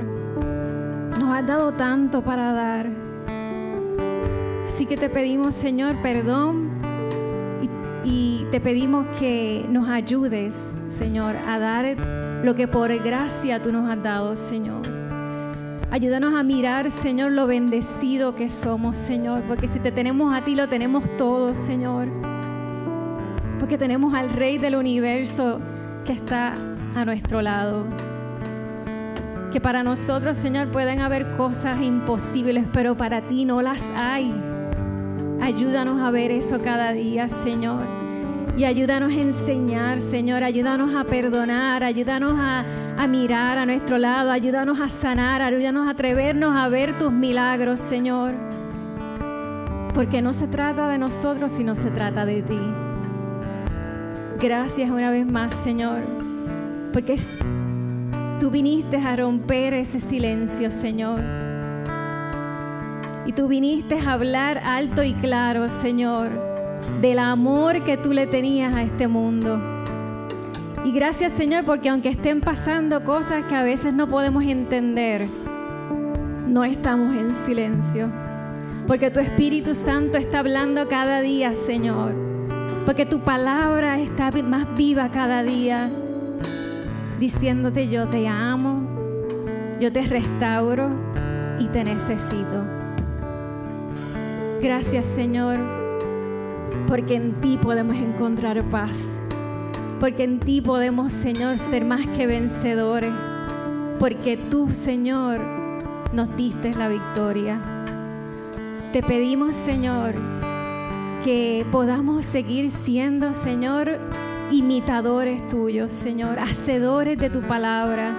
nos has dado tanto para dar. Así que te pedimos, Señor, perdón y, te pedimos que nos ayudes, Señor, a dar lo que por gracia tú nos has dado, Señor. Ayúdanos a mirar, Señor, lo bendecido que somos, Señor, porque si te tenemos a ti, lo tenemos todo, Señor. Porque tenemos al Rey del universo que está a nuestro lado que para nosotros, Señor, pueden haber cosas imposibles, pero para ti no las hay. Ayúdanos a ver eso cada día, Señor. Y ayúdanos a enseñar, Señor. Ayúdanos a perdonar. Ayúdanos a, mirar a nuestro lado. Ayúdanos a sanar. Ayúdanos a atrevernos a ver tus milagros, Señor. Porque no se trata de nosotros, sino se trata de ti. Gracias una vez más, Señor. Porque Tú viniste a romper ese silencio, Señor. Y tú viniste a hablar alto y claro, Señor, del amor que tú le tenías a este mundo. Y gracias, Señor, porque aunque estén pasando cosas que a veces no podemos entender, no estamos en silencio. Porque tu Espíritu Santo está hablando cada día, Señor. Porque tu palabra está más viva cada día diciéndote yo te amo, yo te restauro y te necesito. Gracias Señor, porque en ti podemos encontrar paz, porque en ti podemos Señor ser más que vencedores, porque tú Señor nos diste la victoria. Te pedimos Señor que podamos seguir siendo Señor imitadores tuyos, Señor, hacedores de tu palabra.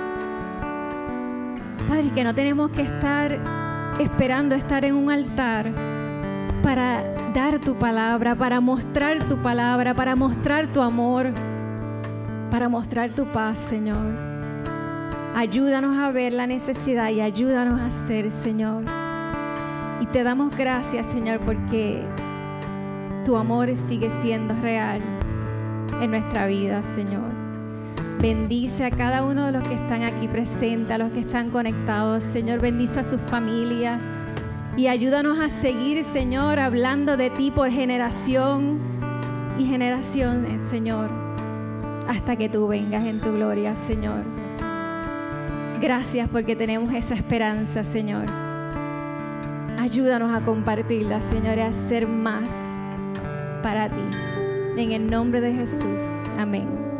Padre, que no tenemos que estar esperando estar en un altar para dar tu palabra, para mostrar tu palabra, para mostrar tu amor, para mostrar tu paz, Señor. Ayúdanos a ver la necesidad y ayúdanos a hacer, Señor. Y te damos gracias, Señor, porque tu amor sigue siendo real en nuestra vida, Señor. Bendice a cada uno de los que están aquí presentes, a los que están conectados. Señor, bendice a sus familias y ayúdanos a seguir, Señor, hablando de ti por generación y generaciones, Señor, hasta que tú vengas en tu gloria, Señor. Gracias porque tenemos esa esperanza, Señor. Ayúdanos a compartirla, Señor, y a hacer más para ti. En el nombre de Jesús. Amén.